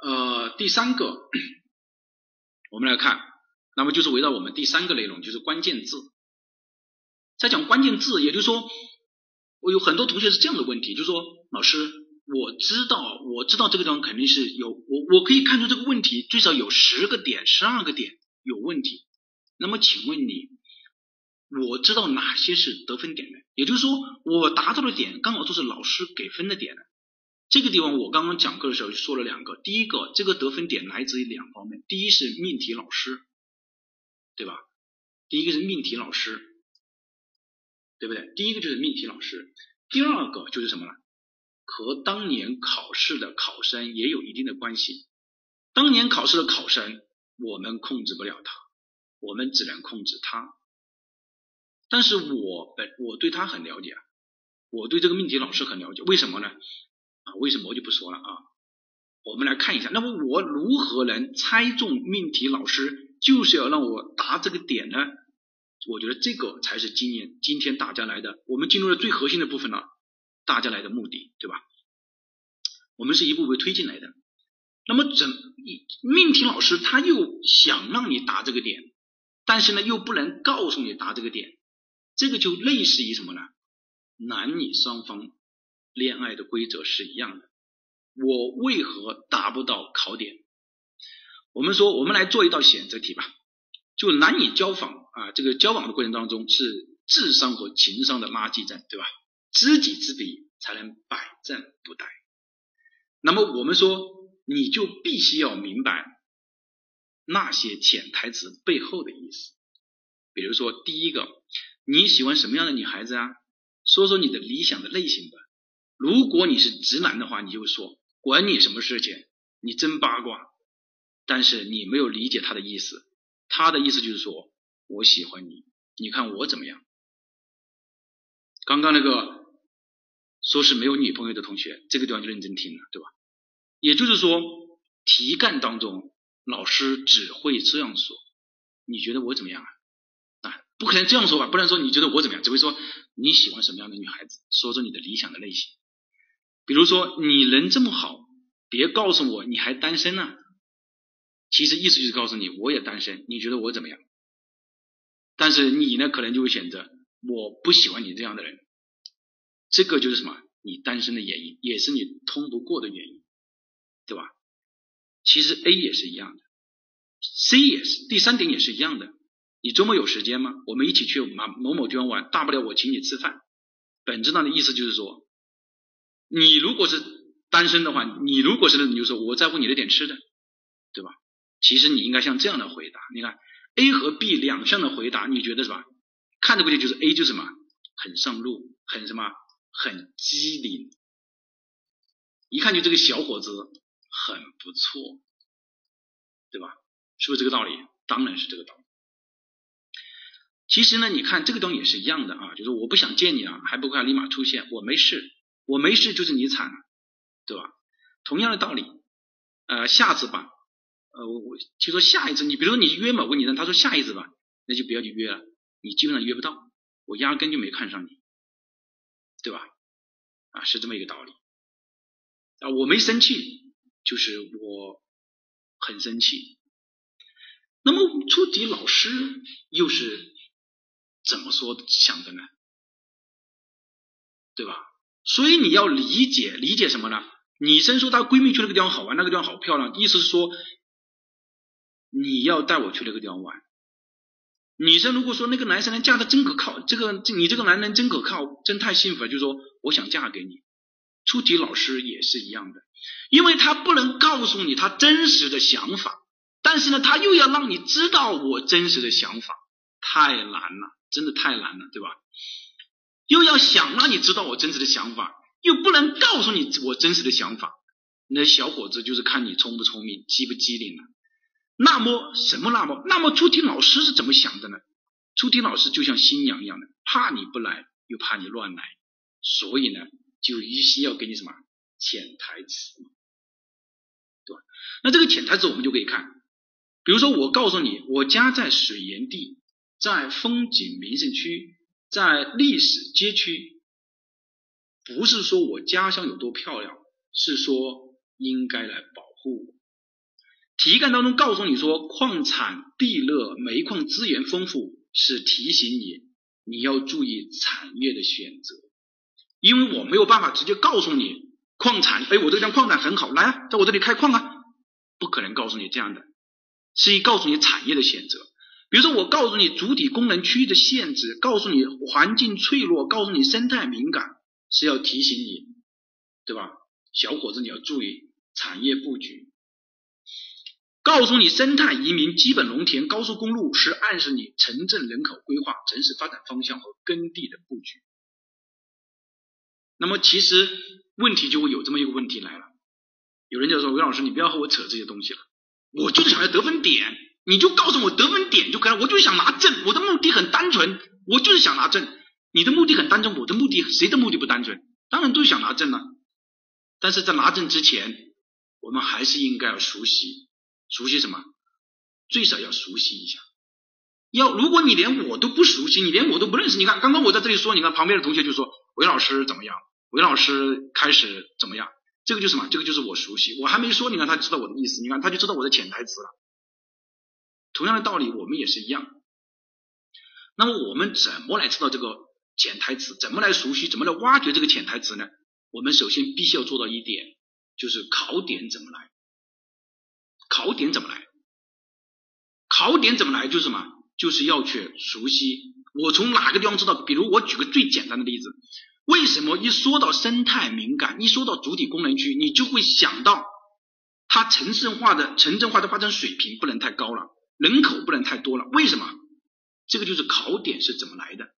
[SPEAKER 1] 呃，第三个，我们来看，那么就是围绕我们第三个内容，就是关键字。在讲关键字，也就是说，我有很多同学是这样的问题，就是说，老师，我知道，我知道这个地方肯定是有，我我可以看出这个问题最少有十个点、十二个点有问题。那么，请问你，我知道哪些是得分点呢？也就是说，我达到的点刚好都是老师给分的点呢？这个地方我刚刚讲课的时候就说了两个，第一个，这个得分点来自于两方面，第一是命题老师，对吧？第一个是命题老师。对不对？第一个就是命题老师，第二个就是什么呢？和当年考试的考生也有一定的关系。当年考试的考生，我们控制不了他，我们只能控制他。但是我本我对他很了解，我对这个命题老师很了解。为什么呢？啊，为什么我就不说了啊？我们来看一下，那么我如何能猜中命题老师就是要让我答这个点呢？我觉得这个才是今年今天大家来的，我们进入了最核心的部分了，大家来的目的，对吧？我们是一步步推进来的。那么，怎命题老师他又想让你答这个点，但是呢，又不能告诉你答这个点，这个就类似于什么呢？男女双方恋爱的规则是一样的，我为何达不到考点？我们说，我们来做一道选择题吧。就男女交往啊，这个交往的过程当中是智商和情商的拉锯战，对吧？知己知彼才能百战不殆。那么我们说，你就必须要明白那些潜台词背后的意思。比如说，第一个，你喜欢什么样的女孩子啊？说说你的理想的类型吧。如果你是直男的话，你就说管你什么事情，你真八卦。但是你没有理解他的意思。他的意思就是说，我喜欢你，你看我怎么样？刚刚那个说是没有女朋友的同学，这个地方就认真听了，对吧？也就是说，题干当中老师只会这样说，你觉得我怎么样啊？啊，不可能这样说吧？不能说你觉得我怎么样，只会说你喜欢什么样的女孩子，说说你的理想的类型。比如说，你人这么好，别告诉我你还单身呢。其实意思就是告诉你，我也单身，你觉得我怎么样？但是你呢，可能就会选择我不喜欢你这样的人，这个就是什么？你单身的原因，也是你通不过的原因，对吧？其实 A 也是一样的，C 也是，第三点也是一样的。你周末有时间吗？我们一起去某某某地方玩，大不了我请你吃饭。本质上的意思就是说，你如果是单身的话，你如果是那你就说我在乎你的点吃的，对吧？其实你应该像这样的回答，你看 A 和 B 两项的回答，你觉得是吧？看着过去就是 A 就是什么，很上路，很什么，很机灵，一看就这个小伙子很不错，对吧？是不是这个道理？当然是这个道理。其实呢，你看这个东西也是一样的啊，就是我不想见你啊，还不快立马出现？我没事，我没事就是你惨，对吧？同样的道理，呃，下次吧。呃，我我就说下一次，你比如说你约某个女生，他说下一次吧，那就不要去约了，你基本上约不到，我压根就没看上你，对吧？啊，是这么一个道理。啊，我没生气，就是我很生气。那么出题老师又是怎么说想的呢？对吧？所以你要理解理解什么呢？女生说她闺蜜去那个地方好玩，那个地方好漂亮，意思是说。你要带我去那个地方玩。女生如果说那个男生呢嫁的真可靠，这个你这个男人真可靠，真太幸福了，就说我想嫁给你。出题老师也是一样的，因为他不能告诉你他真实的想法，但是呢，他又要让你知道我真实的想法，太难了，真的太难了，对吧？又要想让你知道我真实的想法，又不能告诉你我真实的想法，那小伙子就是看你聪不聪明，机不机灵了。那么什么？那么那么出题老师是怎么想的呢？出题老师就像新娘一样的，怕你不来，又怕你乱来，所以呢，就一心要给你什么潜台词，对吧？那这个潜台词我们就可以看，比如说我告诉你，我家在水源地，在风景名胜区，在历史街区，不是说我家乡有多漂亮，是说应该来保护我。题干当中告诉你说，矿产地热，煤矿资源丰富。是提醒你，你要注意产业的选择，因为我没有办法直接告诉你矿产，哎，我这个地方矿产很好，来啊，在我这里开矿啊，不可能告诉你这样的，是以告诉你产业的选择。比如说，我告诉你主体功能区域的限制，告诉你环境脆弱，告诉你生态敏感，是要提醒你，对吧？小伙子，你要注意产业布局。告诉你，生态移民、基本农田、高速公路是暗示你城镇人口规划、城市发展方向和耕地的布局。那么，其实问题就会有这么一个问题来了。有人就说：“韦老师，你不要和我扯这些东西了，我就是想要得分点，你就告诉我得分点就可以了。我就是想拿证，我的目的很单纯，我就是想拿证。你的目的很单纯，我的目的谁的目的不单纯？当然都是想拿证了。但是在拿证之前，我们还是应该要熟悉。”熟悉什么？最少要熟悉一下。要如果你连我都不熟悉，你连我都不认识，你看刚刚我在这里说，你看旁边的同学就说韦老师怎么样？韦老师开始怎么样？这个就是什么？这个就是我熟悉。我还没说，你看他知道我的意思，你看他就知道我的潜台词了。同样的道理，我们也是一样。那么我们怎么来知道这个潜台词？怎么来熟悉？怎么来挖掘这个潜台词呢？我们首先必须要做到一点，就是考点怎么来。考点怎么来？考点怎么来？就是什么？就是要去熟悉。我从哪个地方知道？比如我举个最简单的例子，为什么一说到生态敏感，一说到主体功能区，你就会想到它城市化的城镇化的发展水平不能太高了，人口不能太多了？为什么？这个就是考点是怎么来的？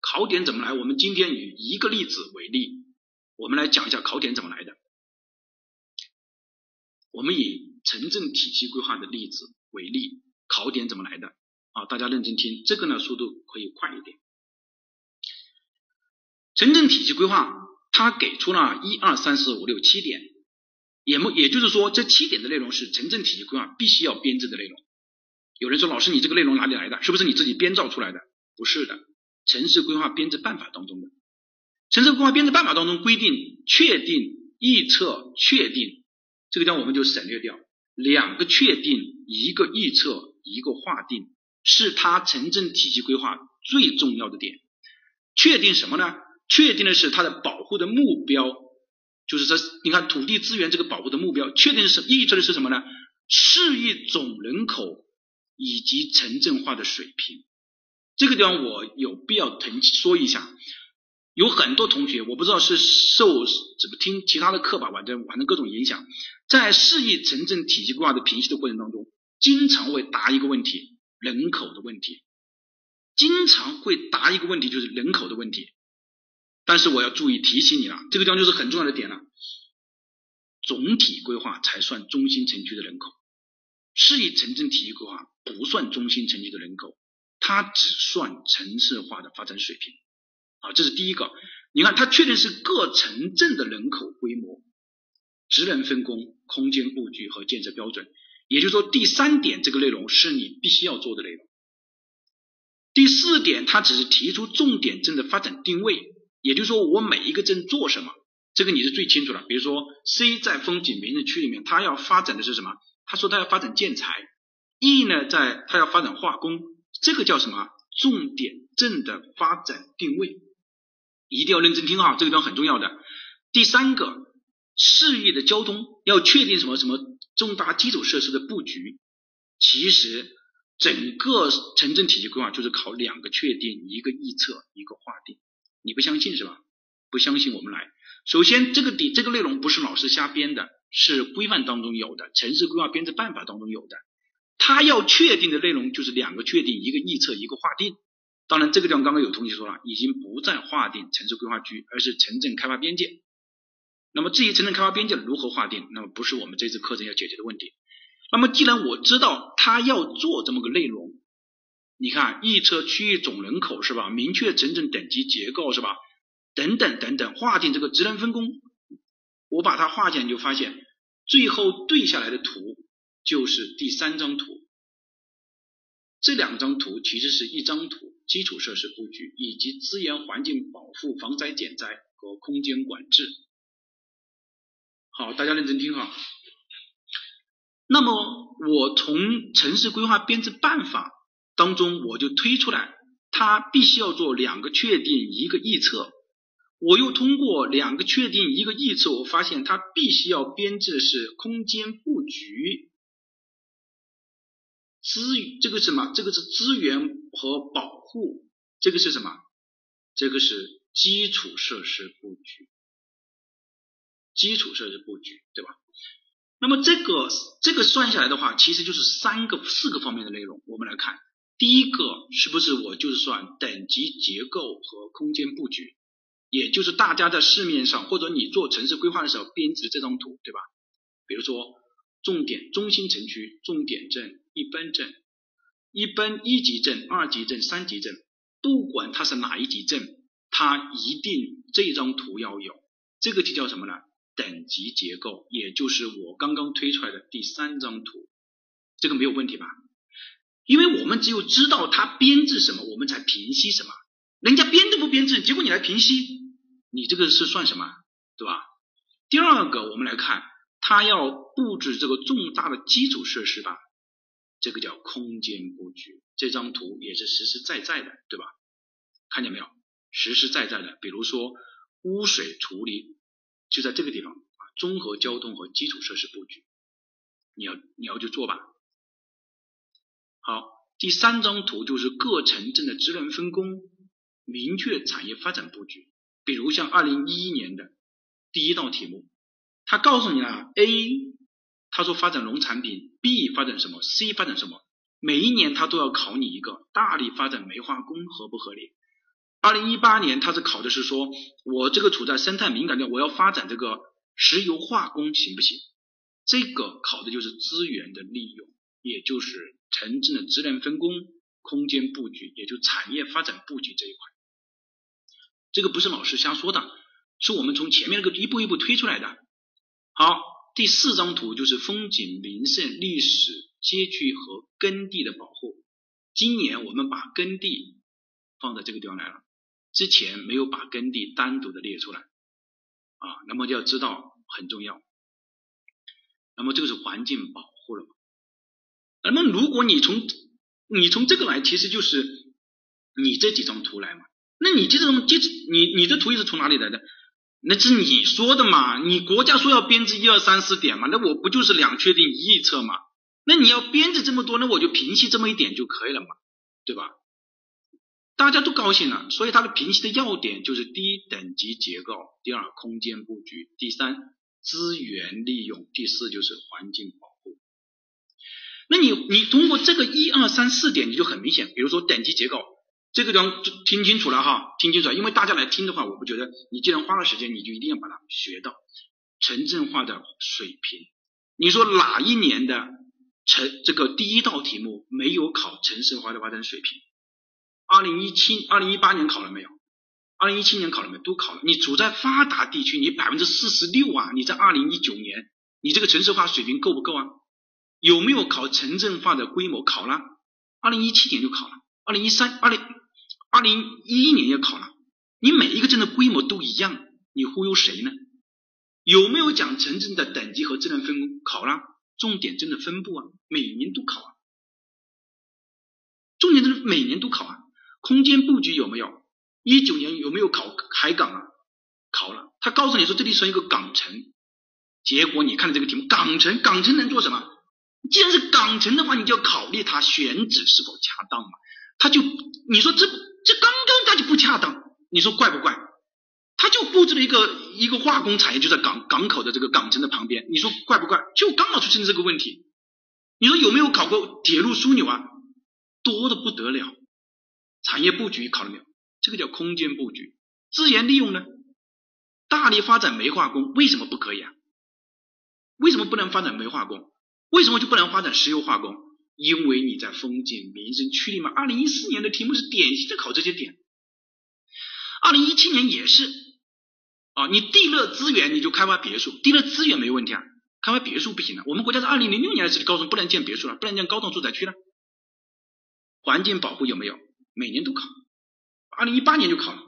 [SPEAKER 1] 考点怎么来？我们今天以一个例子为例，我们来讲一下考点怎么来的。我们以城镇体系规划的例子为例，考点怎么来的啊？大家认真听，这个呢速度可以快一点。城镇体系规划它给出了一二三四五六七点，也也就是说这七点的内容是城镇体系规划必须要编制的内容。有人说老师你这个内容哪里来的？是不是你自己编造出来的？不是的，城市规划编制办法当中的。城市规划编制办法当中规定，确定、预测、确定，这个地方我们就省略掉。两个确定，一个预测，一个划定，是它城镇体系规划最重要的点。确定什么呢？确定的是它的保护的目标，就是这，你看土地资源这个保护的目标，确定是预测的是什么呢？市域总人口以及城镇化的水平。这个地方我有必要腾说一下。有很多同学，我不知道是受怎么听其他的课吧，反正反正各种影响，在市域城镇体系规划的评析的过程当中，经常会答一个问题：人口的问题，经常会答一个问题就是人口的问题。但是我要注意提醒你了，这个地方就是很重要的点了。总体规划才算中心城区的人口，市域城镇体系规划不算中心城区的人口，它只算城市化的发展水平。啊，这是第一个。你看，它确定是各城镇的人口规模、职能分工、空间布局和建设标准。也就是说，第三点这个内容是你必须要做的内容。第四点，它只是提出重点镇的发展定位，也就是说，我每一个镇做什么，这个你是最清楚的。比如说，C 在风景名胜区里面，它要发展的是什么？他说他要发展建材。E 呢，在它要发展化工，这个叫什么？重点镇的发展定位。一定要认真听哈，这个地方很重要的。第三个，市域的交通要确定什么什么重大基础设施的布局。其实整个城镇体系规划就是考两个确定，一个预测，一个划定。你不相信是吧？不相信我们来。首先，这个底这个内容不是老师瞎编的，是规范当中有的，城市规划编制办法当中有的。它要确定的内容就是两个确定，一个预测，一个划定。
[SPEAKER 2] 当然，这个地方刚刚有同学说了，已经不再划定城市规划区，而是城镇开发边界。那么至于城镇开发边界如何划定，那么不是我们这次课程要解决的问题。那么既然我知道他要做这么个内容，你看预测区域总人口是吧？明确城镇等级结构是吧？等等等等，划定这个职能分工，我把它划进，你就发现最后对下来的图就是第三张图。这两张图其实是一张图，基础设施布局以及资源环境保护、防灾减灾和空间管制。好，大家认真听哈。那么我从城市规划编制办法当中，我就推出来，它必须要做两个确定，一个预测。我又通过两个确定，一个预测，我发现它必须要编制是空间布局。资这个什么？这个是资源和保护，这个是什么？这个是基础设施布局，基础设施布局，对吧？那么这个这个算下来的话，其实就是三个四个方面的内容。我们来看，第一个是不是我就是算等级结构和空间布局，也就是大家在市面上或者你做城市规划的时候编制的这张图，对吧？比如说。重点中心城区、重点镇、一般镇、一般一级证、二级证、三级证，不管它是哪一级证，它一定这张图要有，这个就叫什么呢？等级结构，也就是我刚刚推出来的第三张图，这个没有问题吧？因为我们只有知道它编制什么，我们才平息什么。人家编都不编制，结果你来平息，你这个是算什么？对吧？第二个，我们来看。它要布置这个重大的基础设施吧，这个叫空间布局。这张图也是实实在在的，对吧？看见没有？实实在在的，比如说污水处理，就在这个地方啊。综合交通和基础设施布局，你要你要去做吧。好，第三张图就是各城镇的职能分工，明确产业发展布局。比如像二零一一年的第一道题目。他告诉你了，A，他说发展农产品，B 发展什么，C 发展什么，每一年他都要考你一个，大力发展煤化工合不合理？二零一八年他是考的是说，我这个处在生态敏感带，我要发展这个石油化工行不行？这个考的就是资源的利用，也就是城镇的职能分工、空间布局，也就产业发展布局这一块。这个不是老师瞎说的，是我们从前面那个一步一步推出来的。好，第四张图就是风景名胜、历史街区和耕地的保护。今年我们把耕地放在这个地方来了，之前没有把耕地单独的列出来啊。那么就要知道很重要。那么这个是环境保护了？那么如果你从你从这个来，其实就是你这几张图来嘛。那你这种这你你的图又是从哪里来的？那是你说的嘛？你国家说要编制一二三四点嘛？那我不就是两确定一预测嘛？那你要编制这么多，那我就平息这么一点就可以了嘛？对吧？大家都高兴了，所以它的平息的要点就是第一等级结构，第二空间布局，第三资源利用，第四就是环境保护。那你你通过这个一二三四点，你就很明显，比如说等级结构。这个地方听清楚了哈，听清楚了，因为大家来听的话，我不觉得你既然花了时间，你就一定要把它学到城镇化的水平。你说哪一年的城这个第一道题目没有考城市化的发展水平？二零一七、二零一八年考了没有？二零一七年考了没有？都考了。你处在发达地区，你百分之四十六啊！你在二零一九年，你这个城市化水平够不够啊？有没有考城镇化的规模？考了，二零一七年就考了，二零一三、二零。二零一一年也考了，你每一个镇的规模都一样，你忽悠谁呢？有没有讲城镇的等级和职能分工？考了，重点镇的分布啊，每年都考啊，重点镇每年都考啊，空间布局有没有？一九年有没有考海港啊？考了，他告诉你说这里算一个港城，结果你看这个题目，港城，港城能做什么？既然是港城的话，你就要考虑它选址是否恰当嘛，他就你说这。这刚刚他就不恰当，你说怪不怪？他就布置了一个一个化工产业，就在港港口的这个港城的旁边，你说怪不怪？就刚好出现这个问题。你说有没有考过铁路枢纽啊？多的不得了，产业布局考了没有？这个叫空间布局。资源利用呢？大力发展煤化工，为什么不可以啊？为什么不能发展煤化工？为什么就不能发展石油化工？因为你在风景民生区里嘛。二零一四年的题目是典型的考这些点，二零一七年也是啊。你地热资源你就开发别墅，地热资源没问题啊，开发别墅不行了。我们国家在二零零六年的时候告诉不能建别墅了，不能建高档住宅区了。环境保护有没有？每年都考，二零一八年就考了，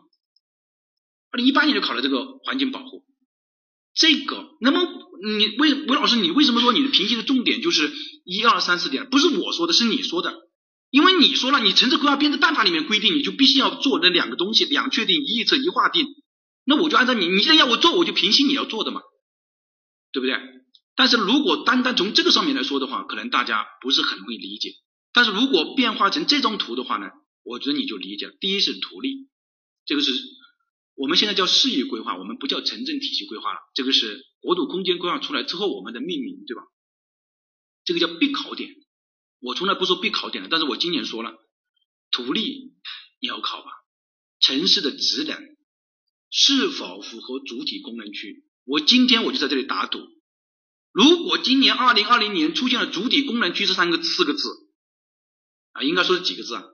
[SPEAKER 2] 二零一八年就考了这个环境保护。这个，那么你为韦老师，你为什么说你的评析的重点就是一二三四点？不是我说的，是你说的，因为你说了，你城市规划编制办法里面规定，你就必须要做那两个东西，两确定，一预测，一划定。那我就按照你，你现在要我做，我就评析你要做的嘛，对不对？但是如果单单从这个上面来说的话，可能大家不是很容易理解。但是如果变化成这张图的话呢，我觉得你就理解了。第一是图例，这个是。我们现在叫市域规划，我们不叫城镇体系规划了。这个是国土空间规划出来之后我们的命名，对吧？这个叫必考点。我从来不说必考点的，但是我今年说了，土地你要考吧。城市的职能是否符合主体功能区？我今天我就在这里打赌，如果今年二零二零年出现了主体功能区这三个四个字啊，应该说是几个字啊？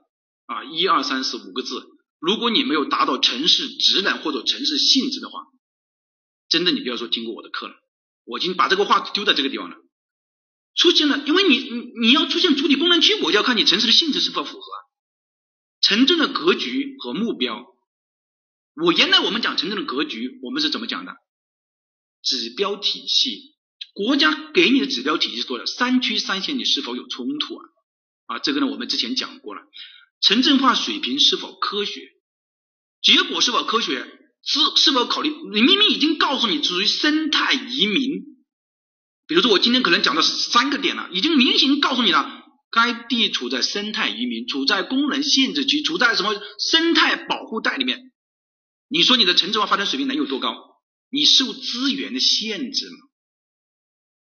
[SPEAKER 2] 啊，一二三四五个字。如果你没有达到城市职能或者城市性质的话，真的你不要说经过我的课了，我已经把这个话丢在这个地方了。出现了，因为你你你要出现主体功能区，我就要看你城市的性质是否符合城镇的格局和目标。我原来我们讲城镇的格局，我们是怎么讲的？指标体系，国家给你的指标体系是多少，三区三线你是否有冲突啊？啊，这个呢我们之前讲过了。城镇化水平是否科学？结果是否科学？是是否考虑？你明明已经告诉你属于生态移民，比如说我今天可能讲的三个点了，已经明显告诉你了，该地处在生态移民，处在功能限制区，处在什么生态保护带里面。你说你的城镇化发展水平能有多高？你受资源的限制吗？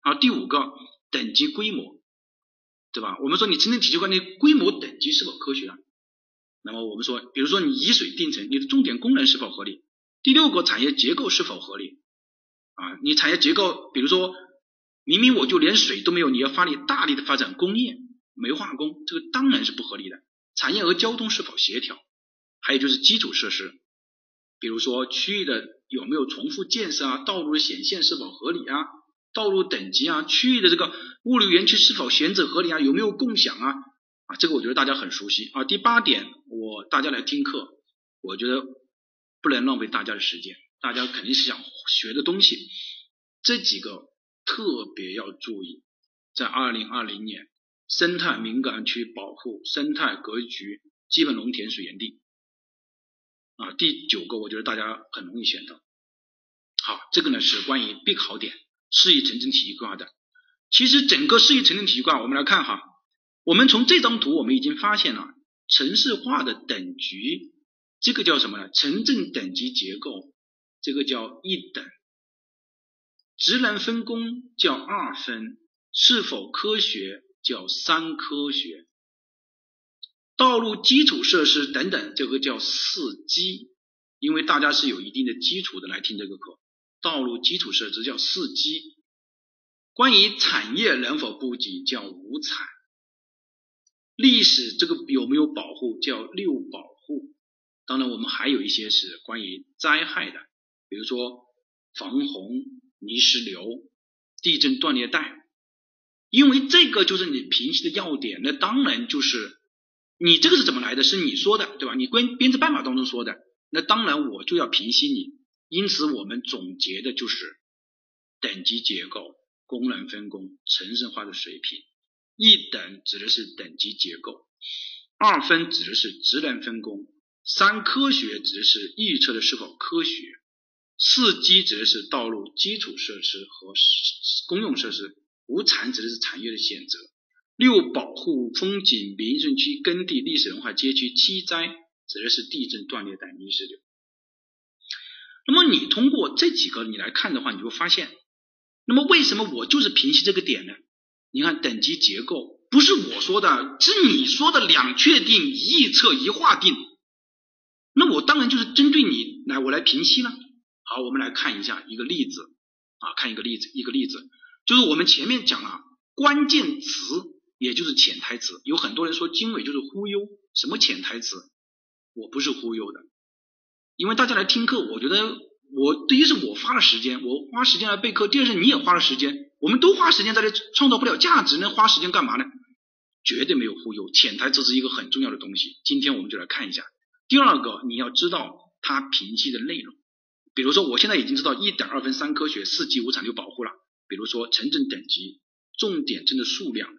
[SPEAKER 2] 好，第五个等级规模，对吧？我们说你城镇体系化的规模等级是否科学啊？那么我们说，比如说你以水定城，你的重点功能是否合理？第六个产业结构是否合理？啊，你产业结构，比如说明明我就连水都没有，你要发力大力的发展工业、煤化工，这个当然是不合理的。产业和交通是否协调？还有就是基础设施，比如说区域的有没有重复建设啊？道路的显现是否合理啊？道路等级啊？区域的这个物流园区是否选址合理啊？有没有共享啊？啊，这个我觉得大家很熟悉啊。第八点，我大家来听课，我觉得不能浪费大家的时间，大家肯定是想学的东西，这几个特别要注意。在二零二零年，生态敏感区保护、生态格局、基本农田水源地啊，第九个我觉得大家很容易选到。好，这个呢是关于必考点，适宜城镇体系规划的。其实整个适宜城镇体系规划，我们来看哈。我们从这张图，我们已经发现了城市化的等级，这个叫什么呢？城镇等级结构，这个叫一等。职能分工叫二分，是否科学叫三科学。道路基础设施等等，这个叫四基。因为大家是有一定的基础的来听这个课，道路基础设施叫四基。关于产业能否布局叫五产。历史这个有没有保护叫六保护？当然，我们还有一些是关于灾害的，比如说防洪、泥石流、地震断裂带。因为这个就是你评析的要点，那当然就是你这个是怎么来的？是你说的对吧？你编编制办法当中说的，那当然我就要评析你。因此，我们总结的就是等级结构、功能分工、城市化的水平。一等指的是等级结构，二分指的是职能分工，三科学指的是预测的是否科学，四基指的是道路基础设施和公用设施，五产指的是产业的选择，六保护风景名胜区耕地历史文化街区，七灾指的是地震断裂带泥石流。那么你通过这几个你来看的话，你会发现，那么为什么我就是平息这个点呢？你看等级结构不是我说的，是你说的两确定一预测一划定，那我当然就是针对你来，我来评析了。好，我们来看一下一个例子啊，看一个例子，一个例子就是我们前面讲了关键词，也就是潜台词。有很多人说经纬就是忽悠，什么潜台词？我不是忽悠的，因为大家来听课，我觉得我第一是我花了时间，我花时间来备课；第二是你也花了时间，我们都花时间在这创造不了价值，那花时间干嘛呢？绝对没有忽悠，潜台词是一个很重要的东西。今天我们就来看一下。第二个，你要知道它评析的内容。比如说，我现在已经知道一点二分三科学四级无残留保护了。比如说，城镇等级、重点镇的数量、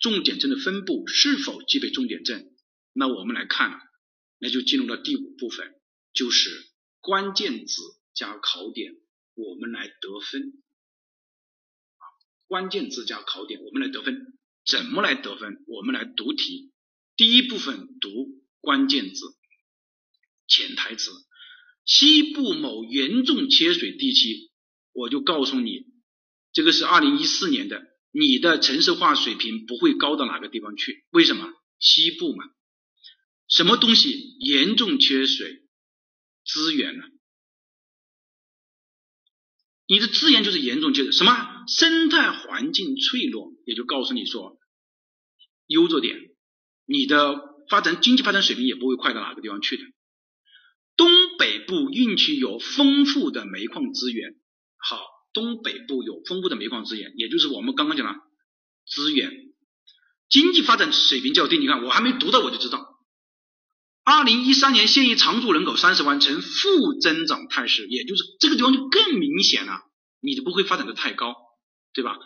[SPEAKER 2] 重点镇的分布是否具备重点镇？那我们来看，那就进入到第五部分，就是关键词加考点，我们来得分。关键字加考点，我们来得分。怎么来得分？我们来读题。第一部分读关键字、潜台词。西部某严重缺水地区，我就告诉你，这个是二零一四年的，你的城市化水平不会高到哪个地方去？为什么？西部嘛，什么东西严重缺水？资源呢？你的资源就是严重缺水，什么？生态环境脆弱，也就告诉你说，悠着点，你的发展经济发展水平也不会快到哪个地方去的。东北部运气有丰富的煤矿资源，好，东北部有丰富的煤矿资源，也就是我们刚刚讲的资源，经济发展水平较低。你看，我还没读到我就知道，二零一三年县域常住人口三十万，呈负增长态势，也就是这个地方就更明显了，你就不会发展的太高，对吧？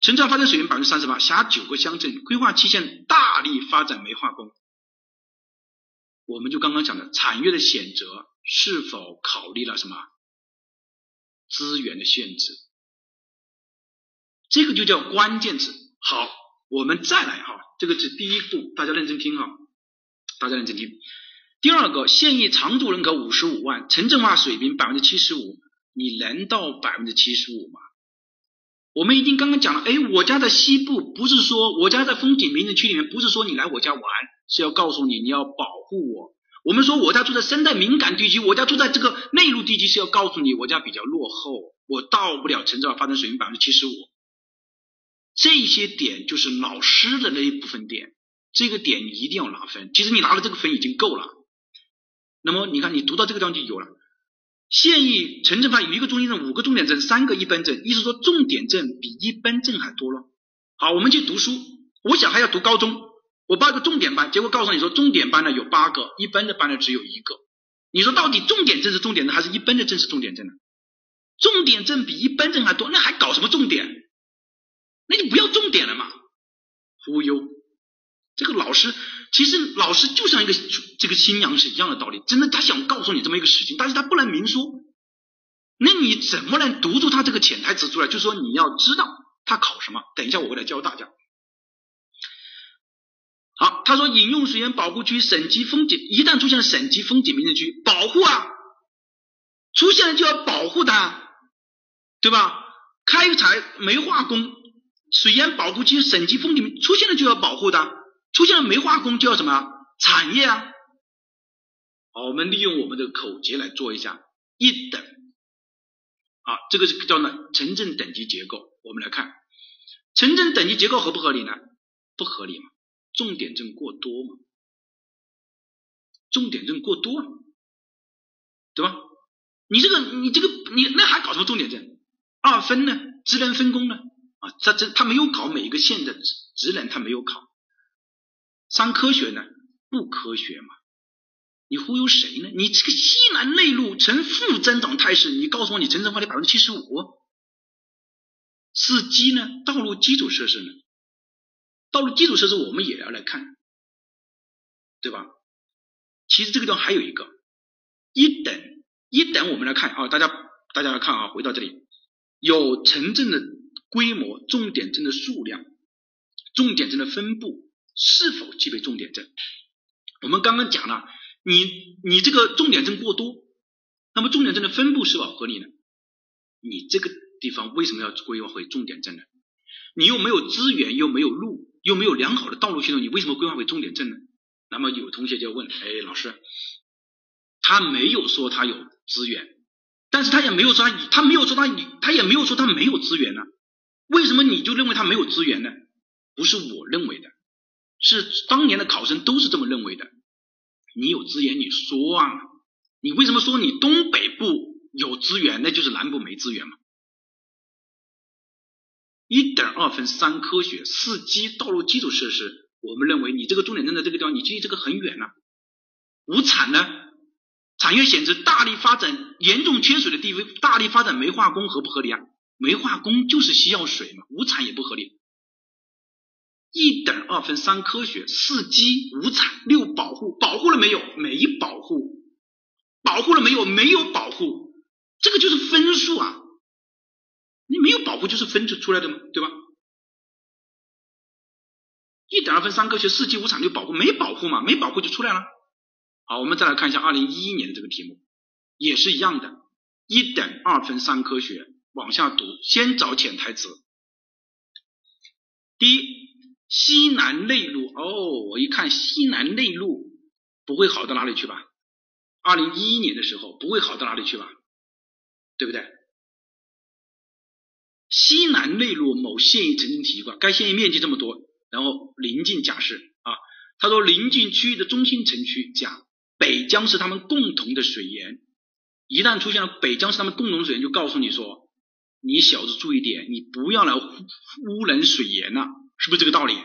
[SPEAKER 2] 城镇化发展水平百分之三十八，辖九个乡镇，规划期限大力发展煤化工。我们就刚刚讲的产业的选择是否考虑了什么资源的限制？这个就叫关键词。好，我们再来哈，这个是第一步，大家认真听哈，大家认真听。第二个，县域常住人口五十五万，城镇化水平百分之七十五，你能到百分之七十五吗？我们已经刚刚讲了，哎，我家在西部，不是说我家在风景名胜区里面，不是说你来我家玩。是要告诉你，你要保护我。我们说我家住在生态敏感地区，我家住在这个内陆地区，是要告诉你我家比较落后，我到不了城镇化发展水平百分之七十五。这些点就是老师的那一部分点，这个点你一定要拿分。其实你拿了这个分已经够了。那么你看，你读到这个地方就有了。县域城镇化有一个中心镇，五个重点镇，三个一般镇，意思说重点镇比一般镇还多了。好，我们去读书，我小孩要读高中。我报个重点班，结果告诉你说重点班呢有八个，一般的班呢只有一个。你说到底重点镇是重点的，还是一般的镇是重点镇呢？重点镇比一般镇还多，那还搞什么重点？那就不要重点了嘛！忽悠，这个老师其实老师就像一个这个新娘是一样的道理，真的他想告诉你这么一个事情，但是他不能明说。那你怎么能读出他这个潜台词出来？就是说你要知道他考什么。等一下我会来教大家。好，他说饮用水源保护区、省级风景，一旦出现了省级风景名胜区，保护啊，出现了就要保护它，对吧？开采煤化工，水源保护区、省级风景出现了就要保护的，出现了煤化工就要什么产业啊？好，我们利用我们的口诀来做一下一等，啊，这个是叫呢城镇等级结构。我们来看城镇等级结构合不合理呢？不合理嘛。重点镇过多嘛？重点镇过多了，对吧？你这个你这个你那还搞什么重点镇？二分呢？职能分工呢？啊，他这他没有考每一个县的职职能，他没有考。三科学呢？不科学嘛？你忽悠谁呢？你这个西南内陆呈负增长态势，你告诉我你城镇化率百分之七十五，是基呢？道路基础设施呢？道路基础设施我们也要来看，对吧？其实这个地方还有一个一等一等，我们来看啊，大家大家来看啊，回到这里，有城镇的规模、重点镇的数量、重点镇的分布是否具备重点镇？我们刚刚讲了，你你这个重点镇过多，那么重点镇的分布是否合理呢？你这个地方为什么要规划为重点镇呢？你又没有资源，又没有路。又没有良好的道路系统，你为什么规划为重点镇呢？那么有同学就问：哎，老师，他没有说他有资源，但是他也没有说他没有说他他也没有说他没有资源呢？为什么你就认为他没有资源呢？不是我认为的，是当年的考生都是这么认为的。你有资源，你说啊，你为什么说你东北部有资源，那就是南部没资源嘛？一点二分三科学四基道路基础设施，我们认为你这个重点镇在这个地方，你距离这个很远了。无产呢？产业选择大力发展严重缺水的地方，大力发展煤化工合不合理啊？煤化工就是需要水嘛，无产也不合理。一点二分三科学四基五产六保护，保护了没有？没保护，保护了没有？没有保护，这个就是分数啊。你没有保护就是分出出来的嘛，对吧？一点二分三科学四基五产六保护，没保护嘛，没保护就出来了。好，我们再来看一下二零一一年的这个题目，也是一样的，一点二分三科学往下读，先找潜台词。第一，西南内陆哦，我一看西南内陆不会好到哪里去吧？二零一一年的时候不会好到哪里去吧？对不对？西南内陆某县域城镇体育馆，该县域面积这么多，然后临近甲市啊，他说临近区域的中心城区甲北江是他们共同的水源，一旦出现了北江是他们共同水源，就告诉你说，你小子注意点，你不要来污染水源了，是不是这个道理？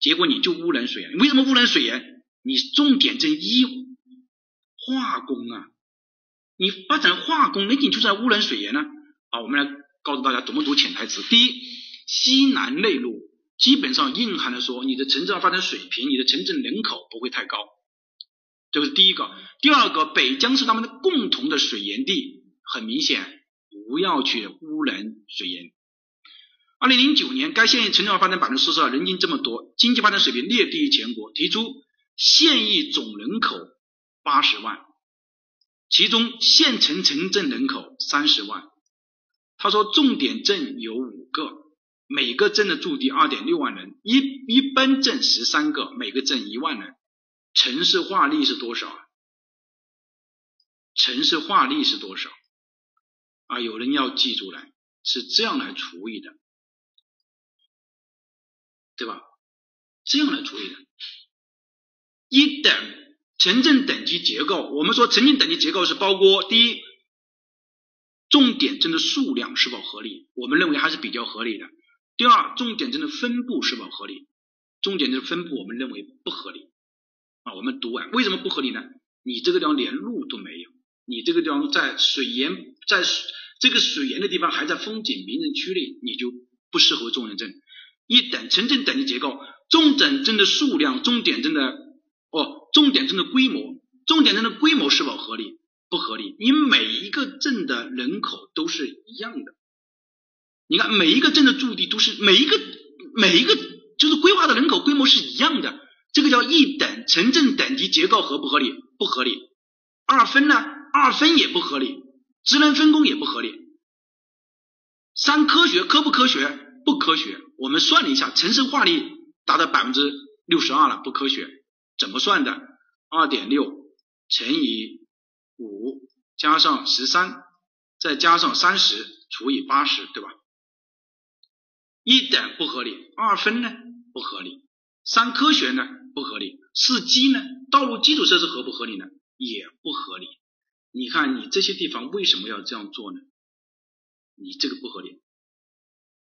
[SPEAKER 2] 结果你就污染水源，为什么污染水源？你重点镇一化工啊，你发展化工，那你就在污染水源呢？啊，我们来。告诉大家怎么读潜台词。第一，西南内陆基本上蕴含了说你的城镇化发展水平，你的城镇人口不会太高，这是第一个。第二个，北疆是他们的共同的水源地，很明显不要去污染水源。二零零九年，该县域城镇化发展百分之四十二，人均这么多，经济发展水平略低于全国，提出县域总人口八十万，其中县城城镇人口三十万。他说，重点镇有五个，每个镇的驻地二点六万人，一一般镇十三个，每个镇一万人。城市化率是多少？城市化率是多少？啊，有人要记住来，是这样来除以的，对吧？这样来处理的。一等城镇等级结构，我们说城镇等级结构是包括第一。重点镇的数量是否合理？我们认为还是比较合理的。第二，重点镇的分布是否合理？重点镇的分布我们认为不合理。啊，我们读完为什么不合理呢？你这个地方连路都没有，你这个地方在水源，在这个水源的地方还在风景名胜区里，你就不适合重点镇。一等城镇等级结构，重点镇的数量，重点镇的哦，重点镇的规模，重点镇的规模是否合理？不合理，你每一个镇的人口都是一样的，你看每一个镇的驻地都是每一个每一个就是规划的人口规模是一样的，这个叫一等城镇等级结构合不合理？不合理。二分呢？二分也不合理，职能分工也不合理。三科学科不科学？不科学。我们算了一下，城市化率达到百分之六十二了，不科学。怎么算的？二点六乘以。五加上十三，再加上三十除以八十，对吧？一等不合理，二分呢不合理，三科学呢不合理，四基呢道路基础设施合不合理呢？也不合理。你看你这些地方为什么要这样做呢？你这个不合理。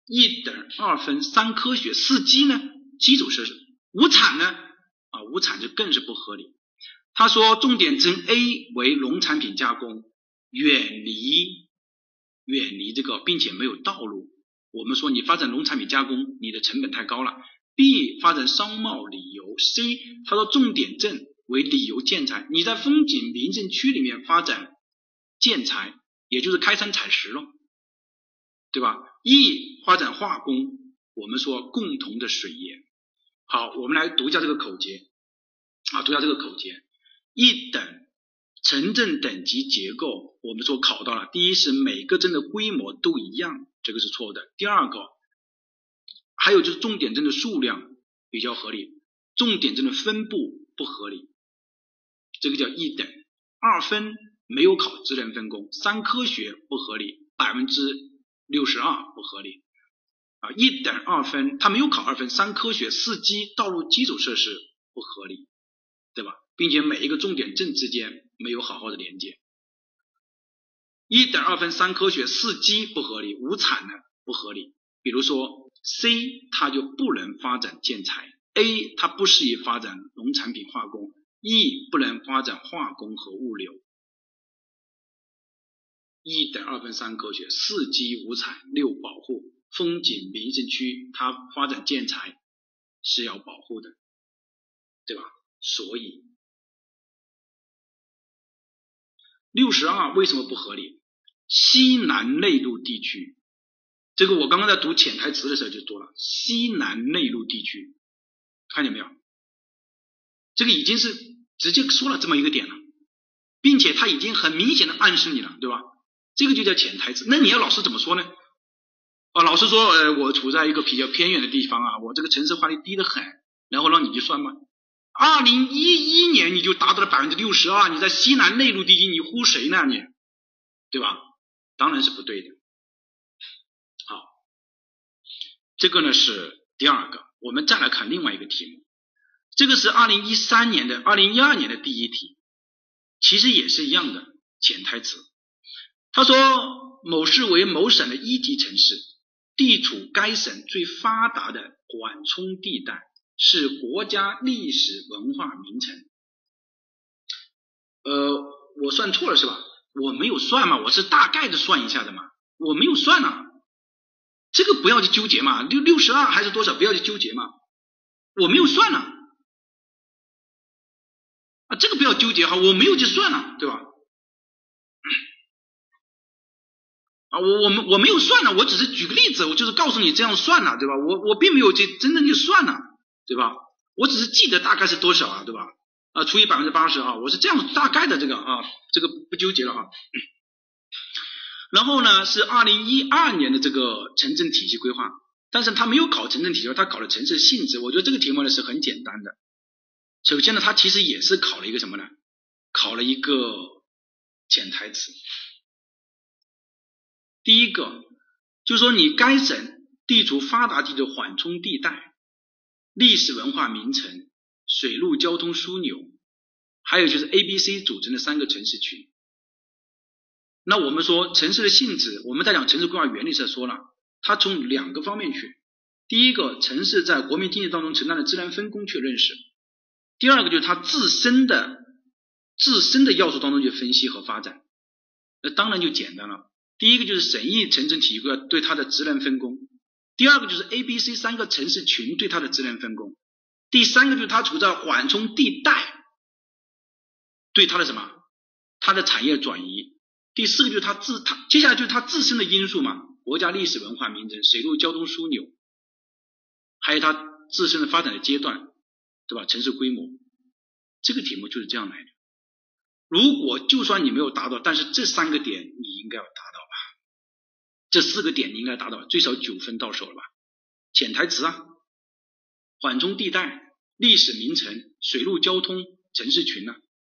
[SPEAKER 2] 一等二分三科学四基呢基础设施无产呢啊无产就更是不合理。他说，重点镇 A 为农产品加工，远离远离这个，并且没有道路。我们说你发展农产品加工，你的成本太高了。B 发展商贸旅游，C 他说重点镇为旅游建材，你在风景名胜区里面发展建材，也就是开山采石了，对吧？E 发展化工，我们说共同的水源。好，我们来读一下这个口诀啊，读一下这个口诀。一等城镇等级结构，我们说考到了。第一是每个镇的规模都一样，这个是错的。第二个，还有就是重点镇的数量比较合理，重点镇的分布不合理，这个叫一等。二分没有考职能分工，三科学不合理，百分之六十二不合理啊，一等二分他没有考二分，三科学四基道路基础设施不合理，对吧？并且每一个重点镇之间没有好好的连接，一等二分三科学四基不合理，无产能不合理，比如说 C 它就不能发展建材，A 它不适宜发展农产品化工。E 不能发展化工和物流，一等二分三科学，四基五彩，六保护，风景名胜区，它发展建材是要保护的，对吧？所以六十二为什么不合理？西南内陆地区，这个我刚刚在读潜台词的时候就说了，西南内陆地区，看见没有？这个已经是。直接说了这么一个点了，并且他已经很明显的暗示你了，对吧？这个就叫潜台词。那你要老师怎么说呢？啊，老师说，呃，我处在一个比较偏远的地方啊，我这个城市化率低得很，然后让你去算吗？二零一一年你就达到了百分之六十二，你在西南内陆地区，你呼谁呢？你，对吧？当然是不对的。好，这个呢是第二个，我们再来看另外一个题目。这个是二零一三年的、二零一二年的第一题，其实也是一样的潜台词。他说，某市为某省的一级城市，地处该省最发达的缓冲地带，是国家历史文化名城。呃，我算错了是吧？我没有算嘛，我是大概的算一下的嘛，我没有算呢。这个不要去纠结嘛，六六十二还是多少，不要去纠结嘛，我没有算呢。啊，这个不要纠结哈，我没有去算了，对吧？啊，我我们我没有算了，我只是举个例子，我就是告诉你这样算了，对吧？我我并没有去真正去算了，对吧？我只是记得大概是多少啊，对吧？啊，除以百分之八十啊，我是这样大概的这个啊，这个不纠结了哈。然后呢，是二零一二年的这个城镇体系规划，但是他没有考城镇体系，他考了城市性质。我觉得这个题目呢是很简单的。首先呢，它其实也是考了一个什么呢？考了一个潜台词。第一个就是说，你该省地处发达地的缓冲地带、历史文化名城、水陆交通枢纽，还有就是 A、B、C 组成的三个城市群。那我们说城市的性质，我们在讲城市规划原理时说了，它从两个方面去。第一个，城市在国民经济当中承担的自然分工去认识。第二个就是它自身的自身的要素当中去分析和发展，那当然就简单了。第一个就是省议城镇体系规划对它的职能分工，第二个就是 A、B、C 三个城市群对它的职能分工，第三个就是它处在缓冲地带，对它的什么它的产业转移，第四个就是它自它接下来就是它自身的因素嘛，国家历史文化名城、水陆交通枢纽，还有它自身的发展的阶段。对吧？城市规模，这个题目就是这样来的。如果就算你没有达到，但是这三个点你应该要达到？这四个点你应该达到，最少九分到手了吧？潜台词啊，缓冲地带、历史名城、水陆交通、城市群呢？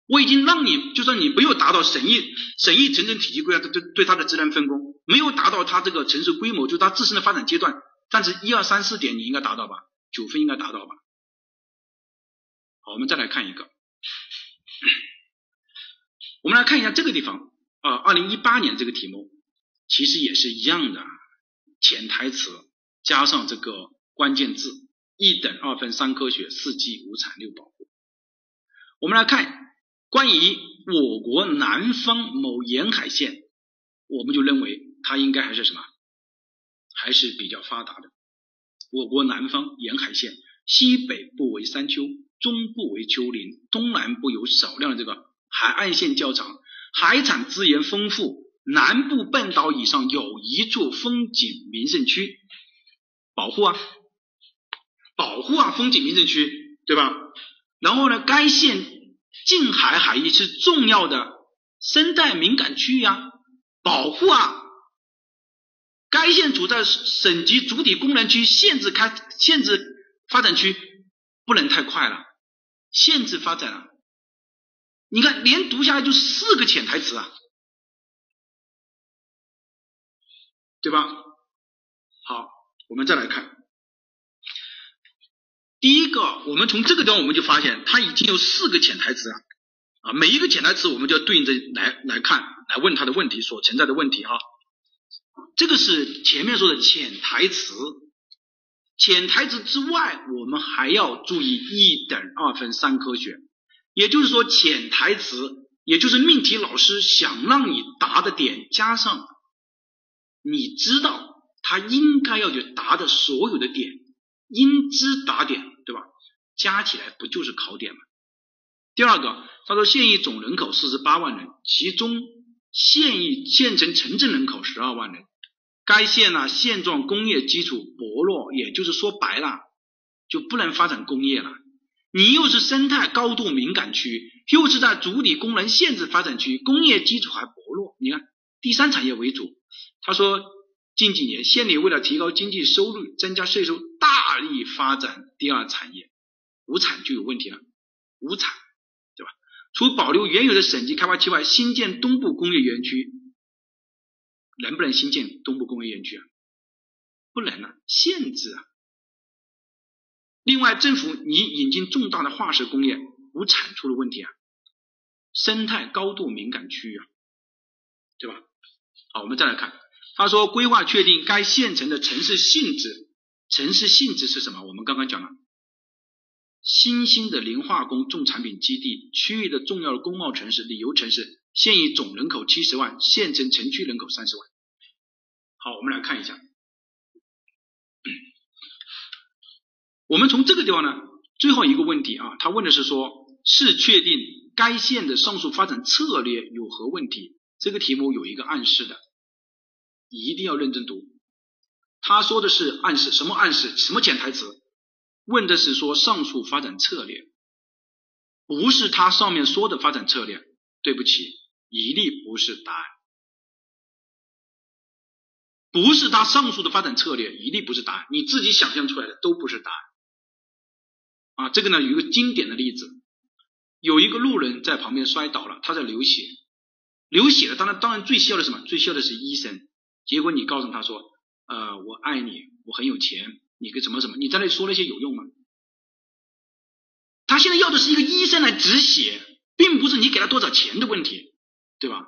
[SPEAKER 2] 我已经让你，就算你没有达到省议省议城镇体系规划的对对它的职能分工，没有达到它这个城市规模，就它自身的发展阶段，但是一二三四点你应该达到吧？九分应该达到吧？好，我们再来看一个，我们来看一下这个地方啊，二零一八年这个题目其实也是一样的，潜台词加上这个关键字，一等二分三科学四季五产六保护。我们来看关于我国南方某沿海县，我们就认为它应该还是什么，还是比较发达的。我国南方沿海县，西北部为山丘。中部为丘陵，东南部有少量的这个海岸线较长，海产资源丰富。南部半岛以上有一处风景名胜区，保护啊，保护啊，风景名胜区，对吧？然后呢，该县近海海域是重要的生态敏感区域啊，保护啊。该县处在省级主体功能区，限制开限制发展区，不能太快了。限制发展啊！你看连读下来就四个潜台词啊，对吧？好，我们再来看。第一个，我们从这个地方我们就发现，它已经有四个潜台词了啊。每一个潜台词，我们就要对应着来来看，来问他的问题所存在的问题哈。这个是前面说的潜台词，潜台词之外，我们还要注意一等二分三科学。也就是说，潜台词，也就是命题老师想让你答的点，加上你知道他应该要去答的所有的点，应知答点。对吧？加起来不就是考点吗？第二个，他说县域总人口四十八万人，其中县域县城城镇人口十二万人。该县呢现状工业基础薄弱，也就是说白了就不能发展工业了。你又是生态高度敏感区，又是在主体功能限制发展区，工业基础还薄弱。你看第三产业为主。他说。近几年，县里为了提高经济收入、增加税收，大力发展第二产业，无产就有问题了。无产，对吧？除保留原有的省级开发区外，新建东部工业园区，能不能新建东部工业园区啊？不能啊，限制啊。另外，政府你引进重大的化石工业，无产出了问题啊，生态高度敏感区域啊，对吧？好，我们再来看。他说：“规划确定该县城的城市性质，城市性质是什么？我们刚刚讲了，新兴的磷化工重产品基地，区域的重要的工贸城市、旅游城市，现役总人口七十万，县城城区人口三十万。好，我们来看一下，我们从这个地方呢，最后一个问题啊，他问的是说，是确定该县的上述发展策略有何问题？这个题目有一个暗示的。”一定要认真读，他说的是暗示什么暗示？什么潜台词？问的是说上述发展策略，不是他上面说的发展策略。对不起，一律不是答案，不是他上述的发展策略，一律不是答案。你自己想象出来的都不是答案。啊，这个呢有一个经典的例子，有一个路人在旁边摔倒了，他在流血，流血了，当然当然最需要的什么？最需要的是医生。结果你告诉他说，呃，我爱你，我很有钱，你个什么什么，你在那说那些有用吗？他现在要的是一个医生来止血，并不是你给他多少钱的问题，对吧？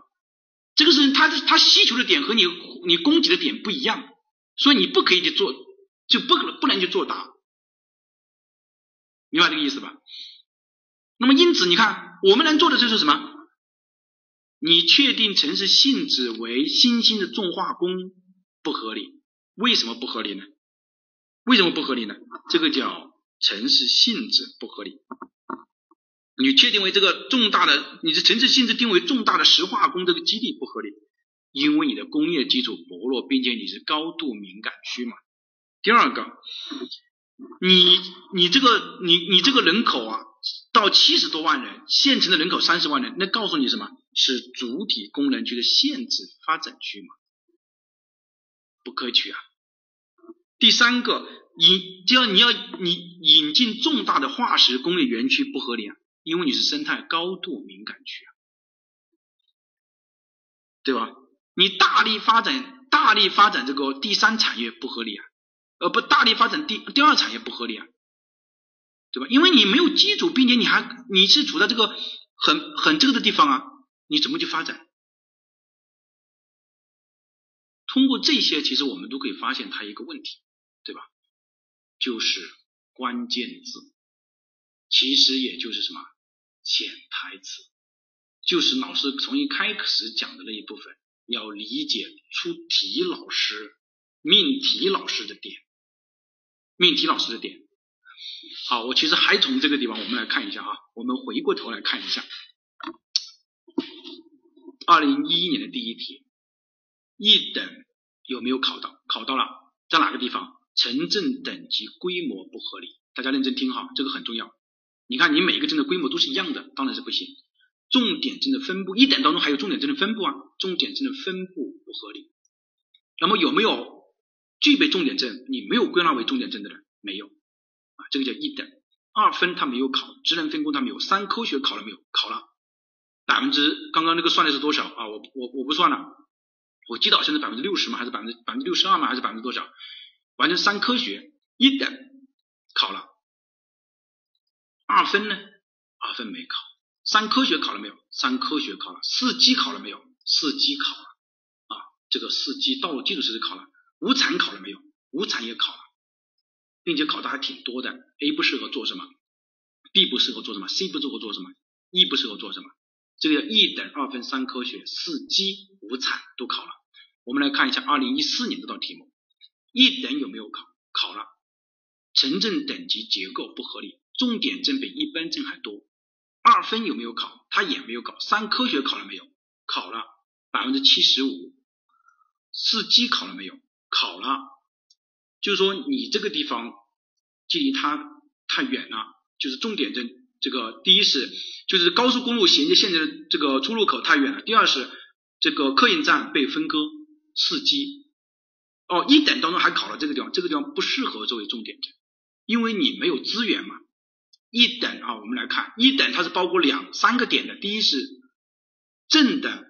[SPEAKER 2] 这个是他他需求的点和你你供给的点不一样，所以你不可以去做，就不可不能去作答，明白这个意思吧？那么因此你看，我们能做的就是什么？你确定城市性质为新兴的重化工不合理？为什么不合理呢？为什么不合理呢？这个叫城市性质不合理。你确定为这个重大的，你的城市性质定为重大的石化工这个基地不合理，因为你的工业基础薄弱，并且你是高度敏感区嘛。第二个，你你这个你你这个人口啊，到七十多万人，县城的人口三十万人，那告诉你什么？是主体功能区的限制发展区嘛？不可取啊。第三个，引就要你要你引进重大的化石工业园区不合理啊，因为你是生态高度敏感区啊，对吧？你大力发展大力发展这个第三产业不合理啊，呃不大力发展第第二产业不合理啊，对吧？因为你没有基础，并且你还你是处在这个很很这个的地方啊。你怎么去发展？通过这些，其实我们都可以发现它一个问题，对吧？就是关键字，其实也就是什么潜台词，就是老师从一开始讲的那一部分，要理解出题老师命题老师的点，命题老师的点。好，我其实还从这个地方，我们来看一下啊，我们回过头来看一下。二零一一年的第一题，一等有没有考到？考到了，在哪个地方？城镇等级规模不合理，大家认真听哈，这个很重要。你看，你每个镇的规模都是一样的，当然是不行。重点镇的分布，一等当中还有重点镇的分布啊，重点镇的分布不合理。那么有没有具备重点镇？你没有归纳为重点镇的人，没有啊，这个叫一等。二分他没有考，职能分工他没有，三科学考了没有？考了。百分之刚刚那个算的是多少啊？我我我不算了，我记得好像是百分之六十嘛，还是百分之百分之六十二嘛，还是百分之多少？完成三科学一等考了，二分呢？二分没考。三科学考了没有？三科学考了。四基考了没有？四基考了。啊，这个四基道路基础设施考了。无产考了没有？无产也考了，并且考的还挺多的。A 不适合做什么？B 不适合做什么？C 不适合做什么？E 不适合做什么？这个叫一等二分三科学四基五产都考了。我们来看一下二零一四年这道题目，一等有没有考？考了。城镇等级结构不合理，重点镇比一般镇还多。二分有没有考？他也没有考。三科学考了没有？考了，百分之七十五。四基考了没有？考了。就是说你这个地方距离它太远了，就是重点镇。这个第一是就是高速公路衔接县城的这个出入口太远了，第二是这个客运站被分割，四基哦一等当中还考了这个地方，这个地方不适合作为重点镇，因为你没有资源嘛。一等啊，我们来看一等它是包括两三个点的，第一是镇的，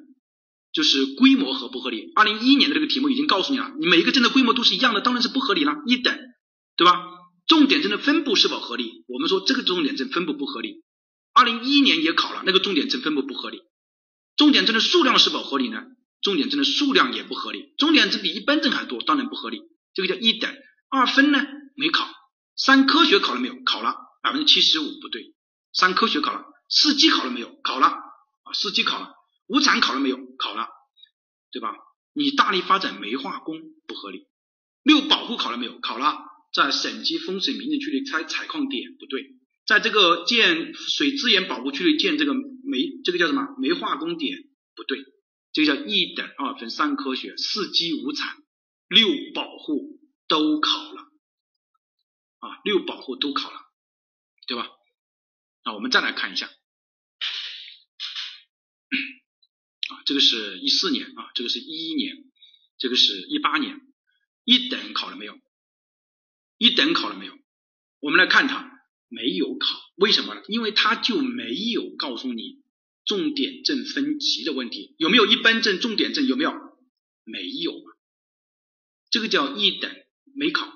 [SPEAKER 2] 就是规模合不合理。二零一一年的这个题目已经告诉你了，你每一个镇的规模都是一样的，当然是不合理了。一等，对吧？重点镇的分布是否合理？我们说这个重点镇分布不合理。二零一一年也考了，那个重点镇分布不合理。重点镇的数量是否合理呢？重点镇的数量也不合理。重点镇比一般镇还多，当然不合理。这个叫一等。二分呢？没考。三科学考了没有？考了，百分之七十五不对。三科学考了。四基考了没有？考了啊，四基考了。五产考了没有？考了，对吧？你大力发展煤化工不合理。六保护考了没有？考了。在省级风水名胜区里开采矿点不对，在这个建水资源保护区里建这个煤，这个叫什么？煤化工点不对，这个叫一等二分三科学四基无产六保护都考了。啊，六保护都考了，对吧？那我们再来看一下。啊，这个是一四年啊，这个是一一年，这个是一八年，一等考了没有？一等考了没有？我们来看它没有考，为什么呢？因为它就没有告诉你重点证分级的问题，有没有一般证、重点证？有没有？没有这个叫一等没考。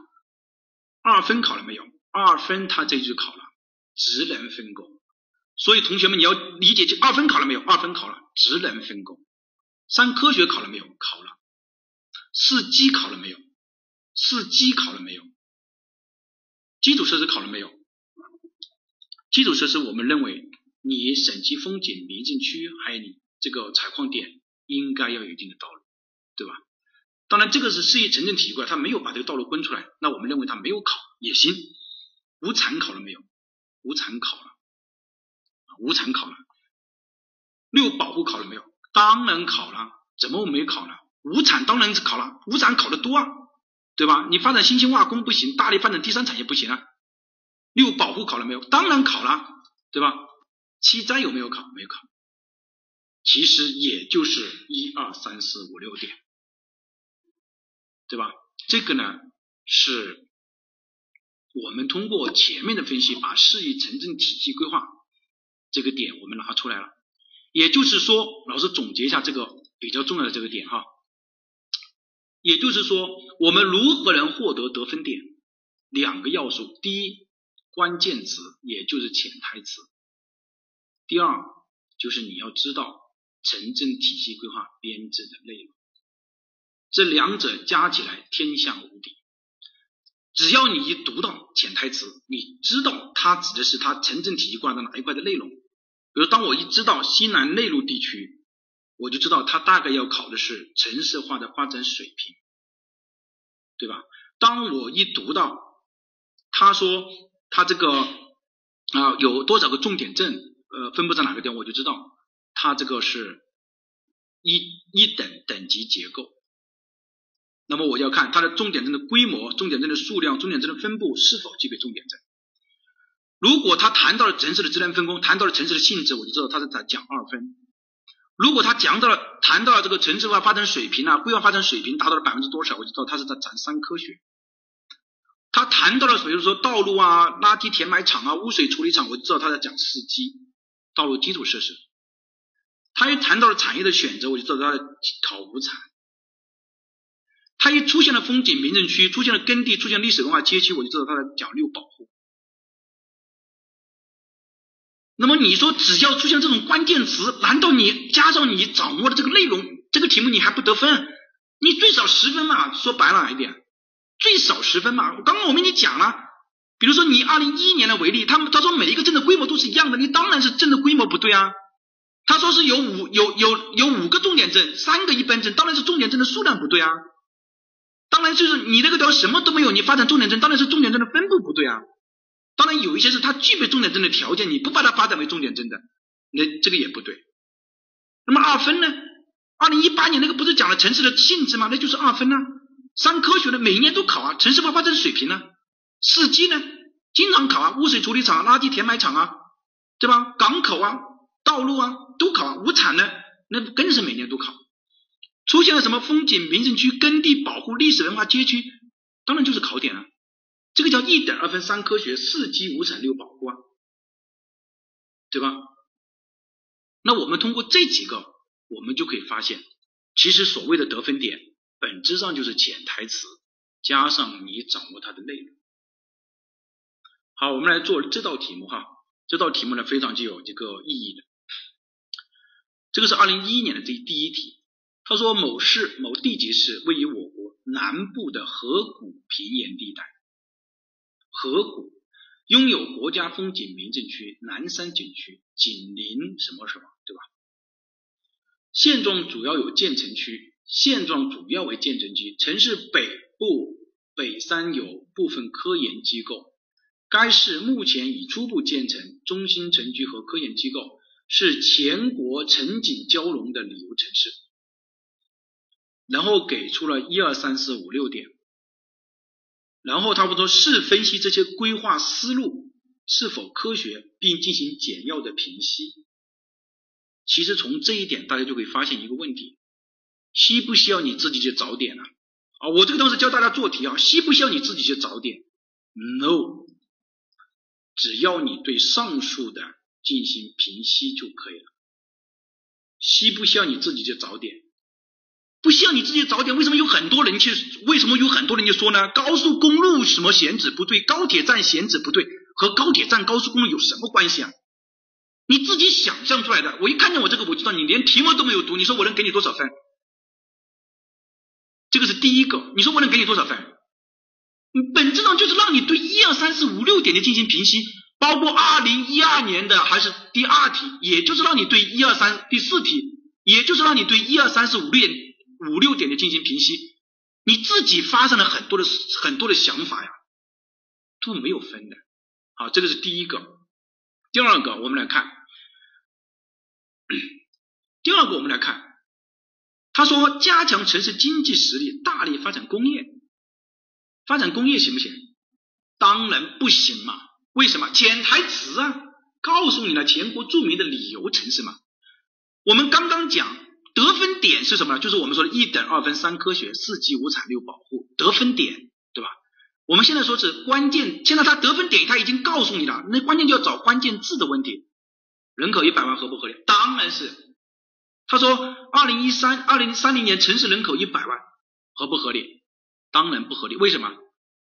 [SPEAKER 2] 二分考了没有？二分它这就考了职能分工，所以同学们你要理解，就二分考了没有？二分考了职能分工。三科学考了没有？考了。四基考了没有？四基考了没有？基础设施考了没有？基础设施，我们认为你省级风景名胜区还有你这个采矿点应该要有一定的道路，对吧？当然，这个是市级城镇体系规划，他没有把这个道路分出来，那我们认为他没有考也行。无产考了没有？无产考了，无产考了。六保护考了没有？当然考了，怎么我没考了？无产当然是考了，无产考的多啊。对吧？你发展新兴化工不行，大力发展第三产业不行啊。六保护考了没有？当然考了，对吧？七灾有没有考？没有考。其实也就是一二三四五六点，对吧？这个呢是我们通过前面的分析，把市域城镇体系规划这个点我们拿出来了。也就是说，老师总结一下这个比较重要的这个点哈。也就是说，我们如何能获得得分点？两个要素：第一，关键词，也就是潜台词；第二，就是你要知道城镇体系规划编制的内容。这两者加起来天下无敌。只要你一读到潜台词，你知道它指的是它城镇体系规划的哪一块的内容。比如，当我一知道西南内陆地区。我就知道他大概要考的是城市化的发展水平，对吧？当我一读到他说他这个啊有多少个重点镇，呃分布在哪个地方，我就知道他这个是一一等等级结构。那么我要看它的重点镇的规模、重点镇的数量、重点镇的分布是否具备重点镇。如果他谈到了城市的职能分工，谈到了城市的性质，我就知道他是在讲二分。如果他讲到了谈到了这个城市化发展水平啊，规划发展水平达到了百分之多少，我就知道他是在讲三科学。他谈到了比如说道路啊、垃圾填埋场啊、污水处理厂，我就知道他在讲四基道路基础设施。他一谈到了产业的选择，我就知道他在考五产。他一出现了风景名胜区，出现了耕地，出现历史文化街区，我就知道他在讲六保护。那么你说只要出现这种关键词，难道你加上你掌握的这个内容，这个题目你还不得分？你最少十分嘛？说白了一点，最少十分嘛。我刚刚我跟你讲了，比如说你二零一一年的为例，他们他说每一个镇的规模都是一样的，你当然是镇的规模不对啊。他说是有五有有有五个重点镇，三个一般镇，当然是重点镇的数量不对啊。当然就是你那个地方什么都没有，你发展重点镇，当然是重点镇的分布不对啊。当然有一些是它具备重点镇的条件，你不把它发展为重点镇的，那这个也不对。那么二分呢？二零一八年那个不是讲了城市的性质吗？那就是二分呢。三科学呢，每一年都考啊。城市化发展水平呢？四季呢？经常考啊。污水处理厂、垃圾填埋场啊，对吧？港口啊、道路啊都考啊。无产呢？那更是每年都考。出现了什么风景名胜区、耕地保护、历史文化街区，当然就是考点啊。这个叫一等二分三科学四基五产六保护啊，对吧？那我们通过这几个，我们就可以发现，其实所谓的得分点，本质上就是潜台词加上你掌握它的内容。好，我们来做这道题目哈，这道题目呢非常具有这个意义的。这个是二零一一年的这第一题，他说某市某地级市位于我国南部的河谷平原地带。河谷拥有国家风景名胜区南山景区，紧邻什么什么，对吧？现状主要有建成区，现状主要为建成区。城市北部北山有部分科研机构，该市目前已初步建成中心城区和科研机构，是全国城景交融的旅游城市。然后给出了一二三四五六点。然后他们说是分析这些规划思路是否科学，并进行简要的评析。其实从这一点，大家就会发现一个问题：需不需要你自己去找点呢？啊，我这个当时教大家做题啊，需不需要你自己去找点？No，只要你对上述的进行评析就可以了。需不需要你自己去找点？不需要你自己找点，为什么有很多人去？为什么有很多人就说呢？高速公路什么选址不对，高铁站选址不对，和高铁站、高速公路有什么关系啊？你自己想象出来的。我一看见我这个，我知道你连题目都没有读。你说我能给你多少分？这个是第一个。你说我能给你多少分？本质上就是让你对一二三四五六点的进行评析，包括二零一二年的还是第二题，也就是让你对一二三第四题，也就是让你对一二三四五六点。五六点的进行评析，你自己发生了很多的很多的想法呀，都没有分的。好，这个是第一个。第二个，我们来看，第二个我们来看，他说加强城市经济实力，大力发展工业，发展工业行不行？当然不行嘛。为什么？潜台词啊，告诉你了，全国著名的旅游城市嘛。我们刚刚讲。得分点是什么呢？就是我们说的一等二分三科学四级五产六保护得分点，对吧？我们现在说是关键，现在它得分点他已经告诉你了，那关键就要找关键字的问题。人口一百万合不合理？当然是。他说二零一三二零三零年城市人口一百万合不合理？当然不合理。为什么？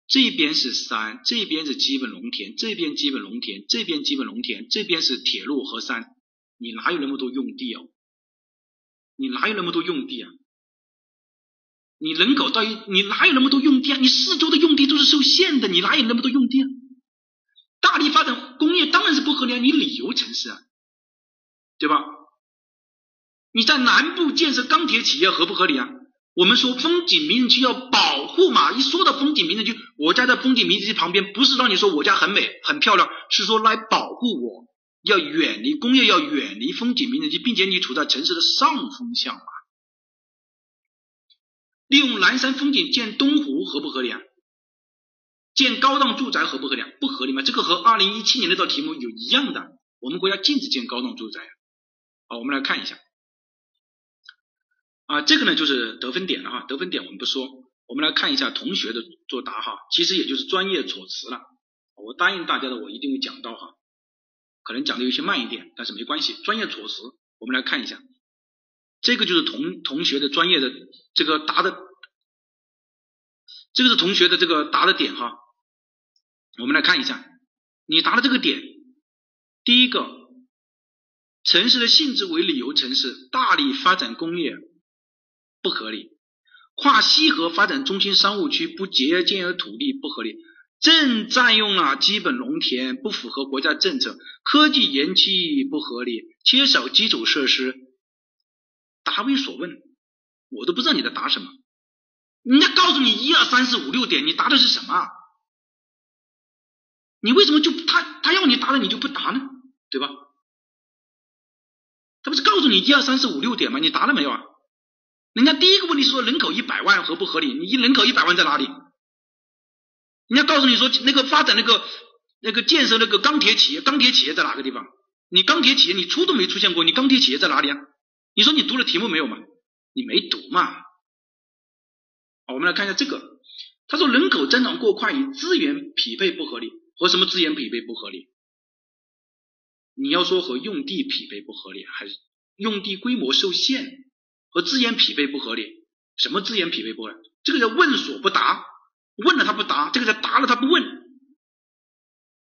[SPEAKER 2] 这边是山，这边是基本农田，这边基本农田，这边基本农田，这边是铁路和山，你哪有那么多用地哦？你哪有那么多用地啊？你人口到一，你哪有那么多用地啊？你四周的用地都是受限的，你哪有那么多用地啊？大力发展工业当然是不合理啊！你旅游城市啊，对吧？你在南部建设钢铁企业合不合理啊？我们说风景名胜区要保护嘛，一说到风景名胜区，我家在风景名胜区旁边，不是让你说我家很美很漂亮，是说来保护我。要远离工业，要远离风景名胜区，并且你处在城市的上风向嘛。利用南山风景建东湖合不合理啊？建高档住宅合不合理？不合理吗？这个和二零一七年那道题目有一样的。我们国家禁止建高档住宅。好，我们来看一下。啊，这个呢就是得分点了哈，得分点我们不说，我们来看一下同学的作答哈，其实也就是专业措辞了。我答应大家的，我一定会讲到哈。可能讲的有些慢一点，但是没关系。专业措施我们来看一下，这个就是同同学的专业的这个答的，这个是同学的这个答的点哈。我们来看一下，你答的这个点，第一个，城市的性质为旅游城市，大力发展工业不合理，跨西河发展中心商务区不节约建设土地不合理。正占用了基本农田，不符合国家政策；科技延期不合理，缺少基础设施。答非所问，我都不知道你在答什么。人家告诉你一二三四五六点，你答的是什么？你为什么就他他要你答的你就不答呢？对吧？他不是告诉你一二三四五六点吗？你答了没有啊？人家第一个问题说人口一百万合不合理？你一人口一百万在哪里？人家告诉你说，那个发展那个那个建设那个钢铁企业，钢铁企业在哪个地方？你钢铁企业你出都没出现过，你钢铁企业在哪里啊？你说你读了题目没有嘛？你没读嘛？好，我们来看一下这个，他说人口增长过快与资源匹配不合理，和什么资源匹配不合理？你要说和用地匹配不合理，还是用地规模受限和资源匹配不合理？什么资源匹配不合理？这个叫问所不答。问了他不答，这个叫答了他不问。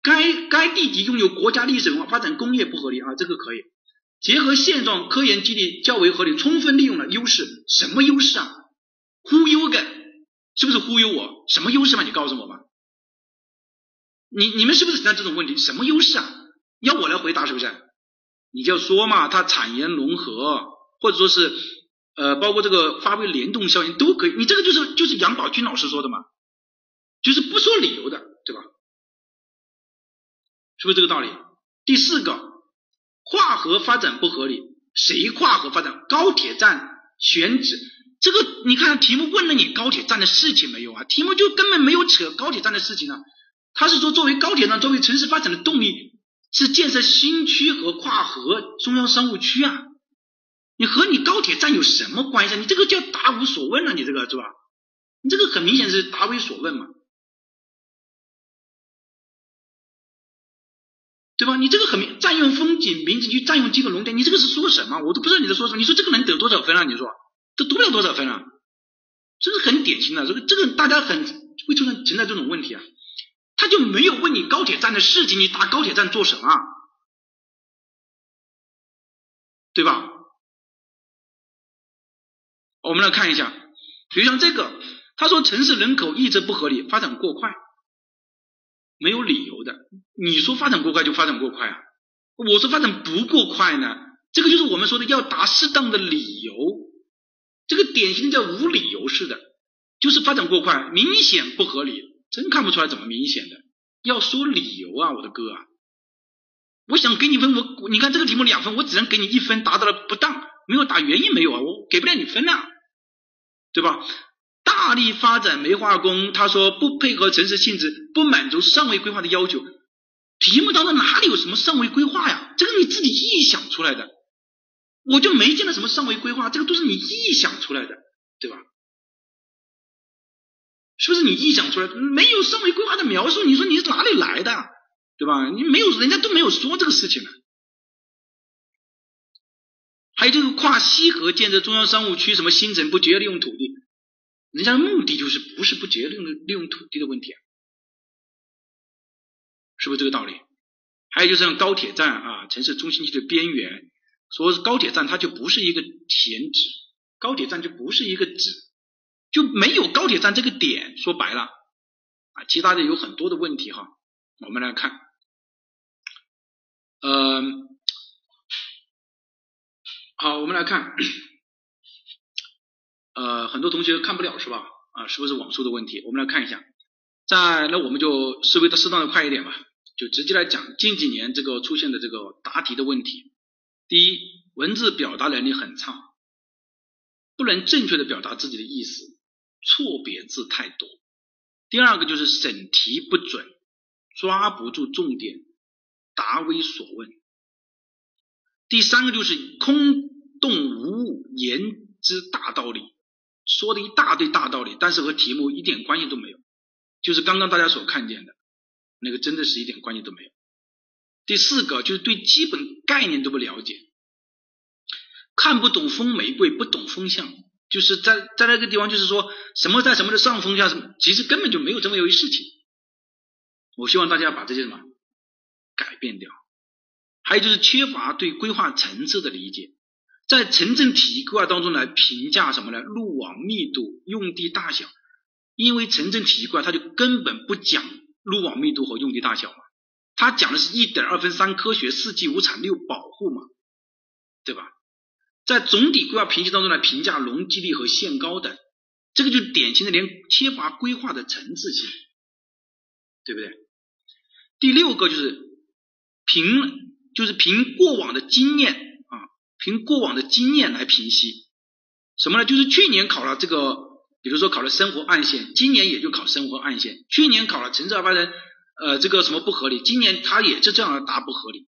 [SPEAKER 2] 该该地级拥有国家历史文化，发展工业不合理啊，这个可以结合现状，科研基地较为合理，充分利用了优势。什么优势啊？忽悠的，是不是忽悠我？什么优势嘛？你告诉我吧。你你们是不是存在这种问题？什么优势啊？要我来回答是不是？你就说嘛，它产业融合，或者说是呃，包括这个发挥联动效应都可以。你这个就是就是杨宝军老师说的嘛。就是不说理由的，对吧？是不是这个道理？第四个，跨河发展不合理，谁跨河发展？高铁站选址，这个你看题目问了你高铁站的事情没有啊？题目就根本没有扯高铁站的事情啊。他是说作为高铁站，作为城市发展的动力，是建设新区和跨河中央商务区啊。你和你高铁站有什么关系？你这个叫答无所问了，你这个是吧？你这个很明显是答非所问嘛。对吧？你这个很，占用风景名胜区，占用基本农田，你这个是说什么？我都不知道你在说什么。你说这个能得多少分啊？你说这得不了多少分啊？这是很典型的，这个这个大家很会出现存在这种问题啊。他就没有问你高铁站的事情，你打高铁站做什么？对吧？我们来看一下，比如像这个，他说城市人口一直不合理，发展过快。没有理由的，你说发展过快就发展过快啊？我说发展不过快呢？这个就是我们说的要答适当的理由，这个典型的叫无理由式的，就是发展过快，明显不合理，真看不出来怎么明显的，要说理由啊，我的哥啊！我想给你分，我你看这个题目两分，我只能给你一分，达到了不当，没有答原因没有啊，我给不了你分啊，对吧？大力发展煤化工，他说不配合城市性质，不满足上位规划的要求。题目当中哪里有什么上位规划呀？这个你自己臆想出来的，我就没见到什么上位规划，这个都是你臆想出来的，对吧？是不是你臆想出来？没有上位规划的描述，你说你是哪里来的，对吧？你没有，人家都没有说这个事情呢。还有这个跨西河建设中央商务区，什么新城不节约利用土地？人家的目的就是不是不节约利用利用土地的问题啊，是不是这个道理？还有就是像高铁站啊，城市中心区的边缘，说是高铁站，它就不是一个选址，高铁站就不是一个址，就没有高铁站这个点。说白了啊，其他的有很多的问题哈，我们来看，嗯，好，我们来看。呃，很多同学看不了是吧？啊，是不是网速的问题？我们来看一下，在那我们就思维的适当的快一点吧，就直接来讲近几年这个出现的这个答题的问题。第一，文字表达能力很差，不能正确的表达自己的意思，错别字太多。第二个就是审题不准，抓不住重点，答非所问。第三个就是空洞无物，言之大道理。说的一大堆大道理，但是和题目一点关系都没有，就是刚刚大家所看见的那个，真的是一点关系都没有。第四个就是对基本概念都不了解，看不懂风玫瑰，不懂风向，就是在在那个地方，就是说什么在什么的上风下什么，其实根本就没有这么一回事情。我希望大家把这些什么改变掉。还有就是缺乏对规划层次的理解，在城镇体系规划当中来评价什么呢？路网密度、用地大小，因为城镇体系规划它就根本不讲路网密度和用地大小嘛，它讲的是一等二分三科学、四季五产六保护嘛，对吧？在总体规划评级当中来评价容积率和限高等，这个就典型的连缺乏规划的层次性，对不对？第六个就是评。就是凭过往的经验，凭过往的经验来评析什么呢？就是去年考了这个，比如说考了生活暗线，今年也就考生活暗线。去年考了城市二八人，呃，这个什么不合理，今年他也是这样的答不合理。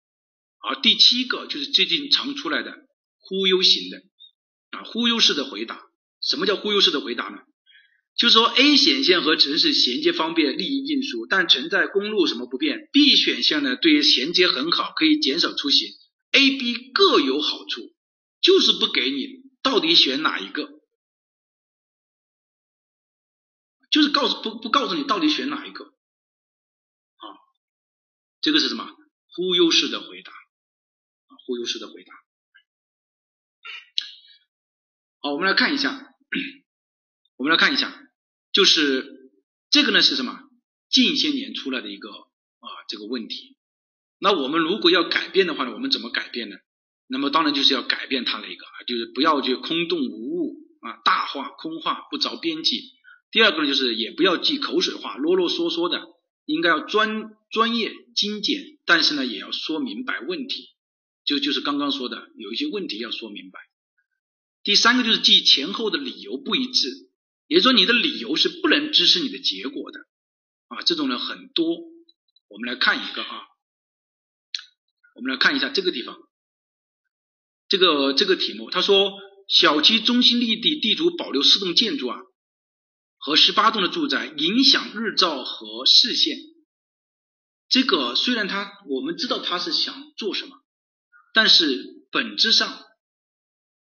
[SPEAKER 2] 好，第七个就是最近常出来的忽悠型的啊，忽悠式的回答。什么叫忽悠式的回答呢？就是说，A 选项和城市衔接方便，利于运输，但存在公路什么不便？B 选项呢，对于衔接很好，可以减少出行。A、B 各有好处，就是不给你到底选哪一个，就是告诉不不告诉你到底选哪一个。啊，这个是什么？忽悠式的回答，忽悠式的回答。好，我们来看一下，我们来看一下。就是这个呢是什么？近些年出来的一个啊这个问题。那我们如果要改变的话呢，我们怎么改变呢？那么当然就是要改变它那个啊，就是不要就空洞无物啊，大话空话不着边际。第二个呢，就是也不要记口水话，啰啰嗦嗦的，应该要专专业精简，但是呢也要说明白问题。就就是刚刚说的，有一些问题要说明白。第三个就是记前后的理由不一致。也就是说，你的理由是不能支持你的结果的啊，这种人很多。我们来看一个啊，我们来看一下这个地方，这个这个题目，他说小区中心绿地地主保留四栋建筑啊和十八栋的住宅，影响日照和视线。这个虽然他我们知道他是想做什么，但是本质上。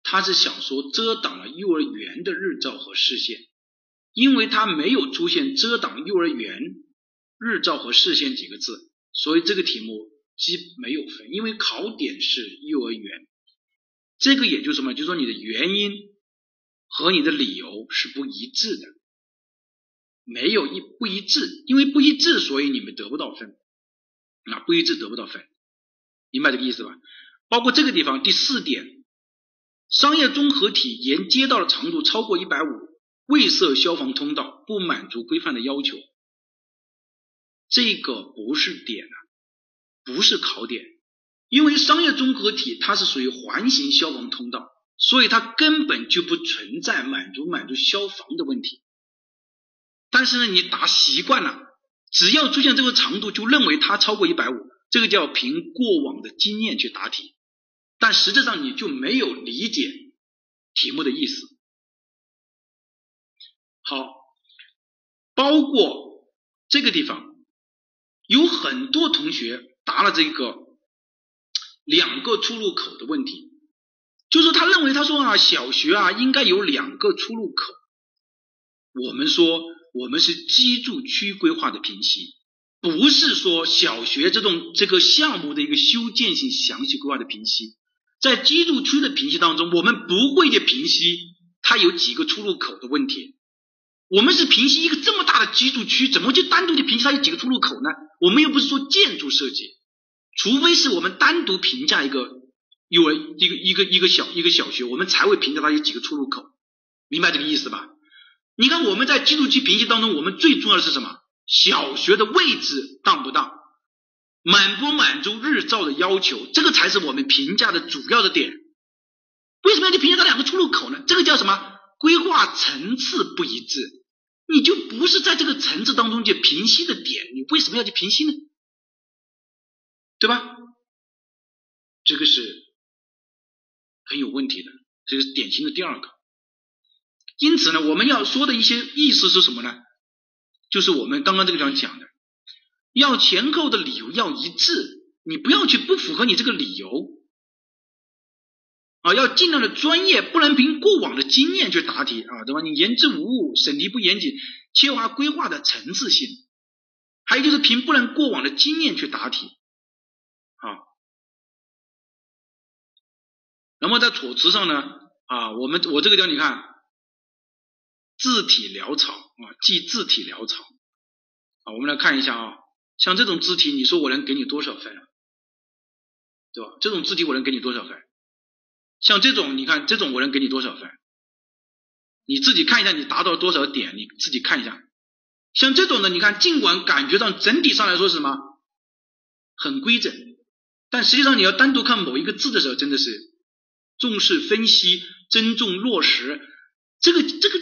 [SPEAKER 2] 他是想说遮挡了幼儿园的日照和视线，因为他没有出现遮挡幼儿园日照和视线几个字，所以这个题目基没有分，因为考点是幼儿园。这个也就是什么？就是说你的原因和你的理由是不一致的，没有一不一致，因为不一致，所以你们得不到分，啊，不一致得不到分，明白这个意思吧？包括这个地方第四点。商业综合体沿街道的长度超过一百五，未设消防通道，不满足规范的要求。这个不是点啊，不是考点，因为商业综合体它是属于环形消防通道，所以它根本就不存在满足满足消防的问题。但是呢，你答习惯了，只要出现这个长度，就认为它超过一百五，这个叫凭过往的经验去答题。但实际上你就没有理解题目的意思。好，包括这个地方有很多同学答了这个两个出入口的问题，就是他认为他说啊，小学啊应该有两个出入口。我们说我们是居住区规划的评析，不是说小学这种这个项目的一个修建性详细规划的评析。在居住区的评析当中，我们不会去评析它有几个出入口的问题。我们是评析一个这么大的居住区，怎么就单独去评价它有几个出入口呢？我们又不是做建筑设计，除非是我们单独评价一个幼儿一个一个一个小一个小学，我们才会评价它有几个出入口。明白这个意思吧？你看我们在居住区评级当中，我们最重要的是什么？小学的位置当不当？满不满足日照的要求，这个才是我们评价的主要的点。为什么要去评价它两个出入口呢？这个叫什么？规划层次不一致，你就不是在这个层次当中去平息的点，你为什么要去平息呢？对吧？这个是很有问题的，这是典型的第二个。因此呢，我们要说的一些意思是什么呢？就是我们刚刚这个地方讲的。要前后的理由要一致，你不要去不符合你这个理由，啊，要尽量的专业，不能凭过往的经验去答题啊，对吧？你言之无物，审题不严谨，缺乏规划的层次性。还有就是凭不能过往的经验去答题啊。那么在措辞上呢啊，我们我这个地方你看，字体潦草啊，记字体潦草啊。我们来看一下啊，像这种字体，你说我能给你多少分？对吧？这种字体我能给你多少分？像这种，你看这种我能给你多少分？你自己看一下，你达到多少点？你自己看一下。像这种的，你看，尽管感觉上整体上来说是什么很规整，但实际上你要单独看某一个字的时候，真的是重视分析、尊重落实。这个这个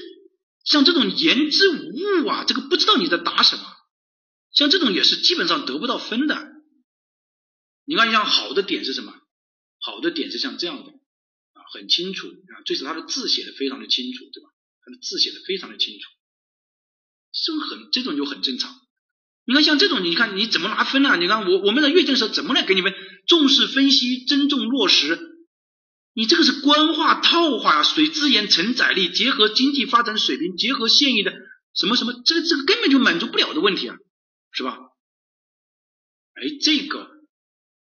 [SPEAKER 2] 像这种言之无物啊，这个不知道你在答什么。像这种也是基本上得不到分的。你看，像好的点是什么？好的点是像这样的。很清楚啊，最少他的字写的非常的清楚，对吧？他的字写的非常的清楚，这很这种就很正常。你看像这种，你看你怎么拿分呢？你看我我们在阅卷的时候怎么来给你们重视分析、尊重落实？你这个是官话套话，水资源承载力结合经济发展水平，结合现役的什么什么，这个这个根本就满足不了的问题啊，是吧？哎，这个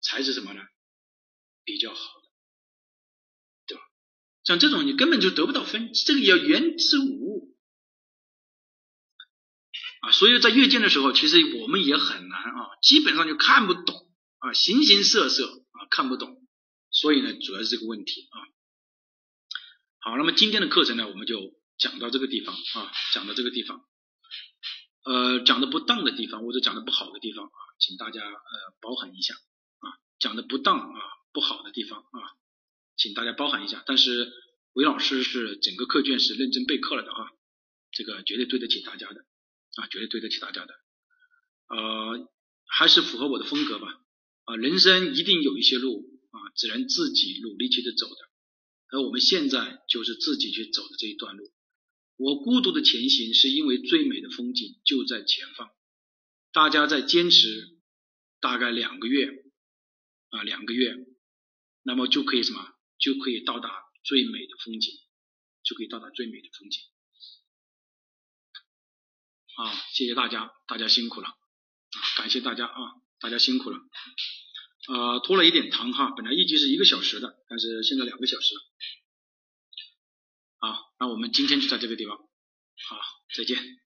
[SPEAKER 2] 才是什么呢？比较好。像这种你根本就得不到分，这个要言之无物啊，所以在阅卷的时候，其实我们也很难啊，基本上就看不懂啊，形形色色啊，看不懂，所以呢，主要是这个问题啊。好，那么今天的课程呢，我们就讲到这个地方啊，讲到这个地方，呃，讲的不当的地方或者讲的不好的地方啊，请大家呃包涵一下啊，讲的不当啊不好的地方啊。请大家包涵一下，但是韦老师是整个课卷是认真备课了的啊，这个绝对对得起大家的啊，绝对对得起大家的，呃，还是符合我的风格吧。啊，人生一定有一些路啊，只能自己努力去的走的，而我们现在就是自己去走的这一段路，我孤独的前行是因为最美的风景就在前方，大家在坚持大概两个月啊，两个月，那么就可以什么？就可以到达最美的风景，就可以到达最美的风景。啊，谢谢大家，大家辛苦了，感谢大家啊，大家辛苦了。呃，拖了一点堂哈，本来预计是一个小时的，但是现在两个小时了。好，那我们今天就在这个地方，好，再见。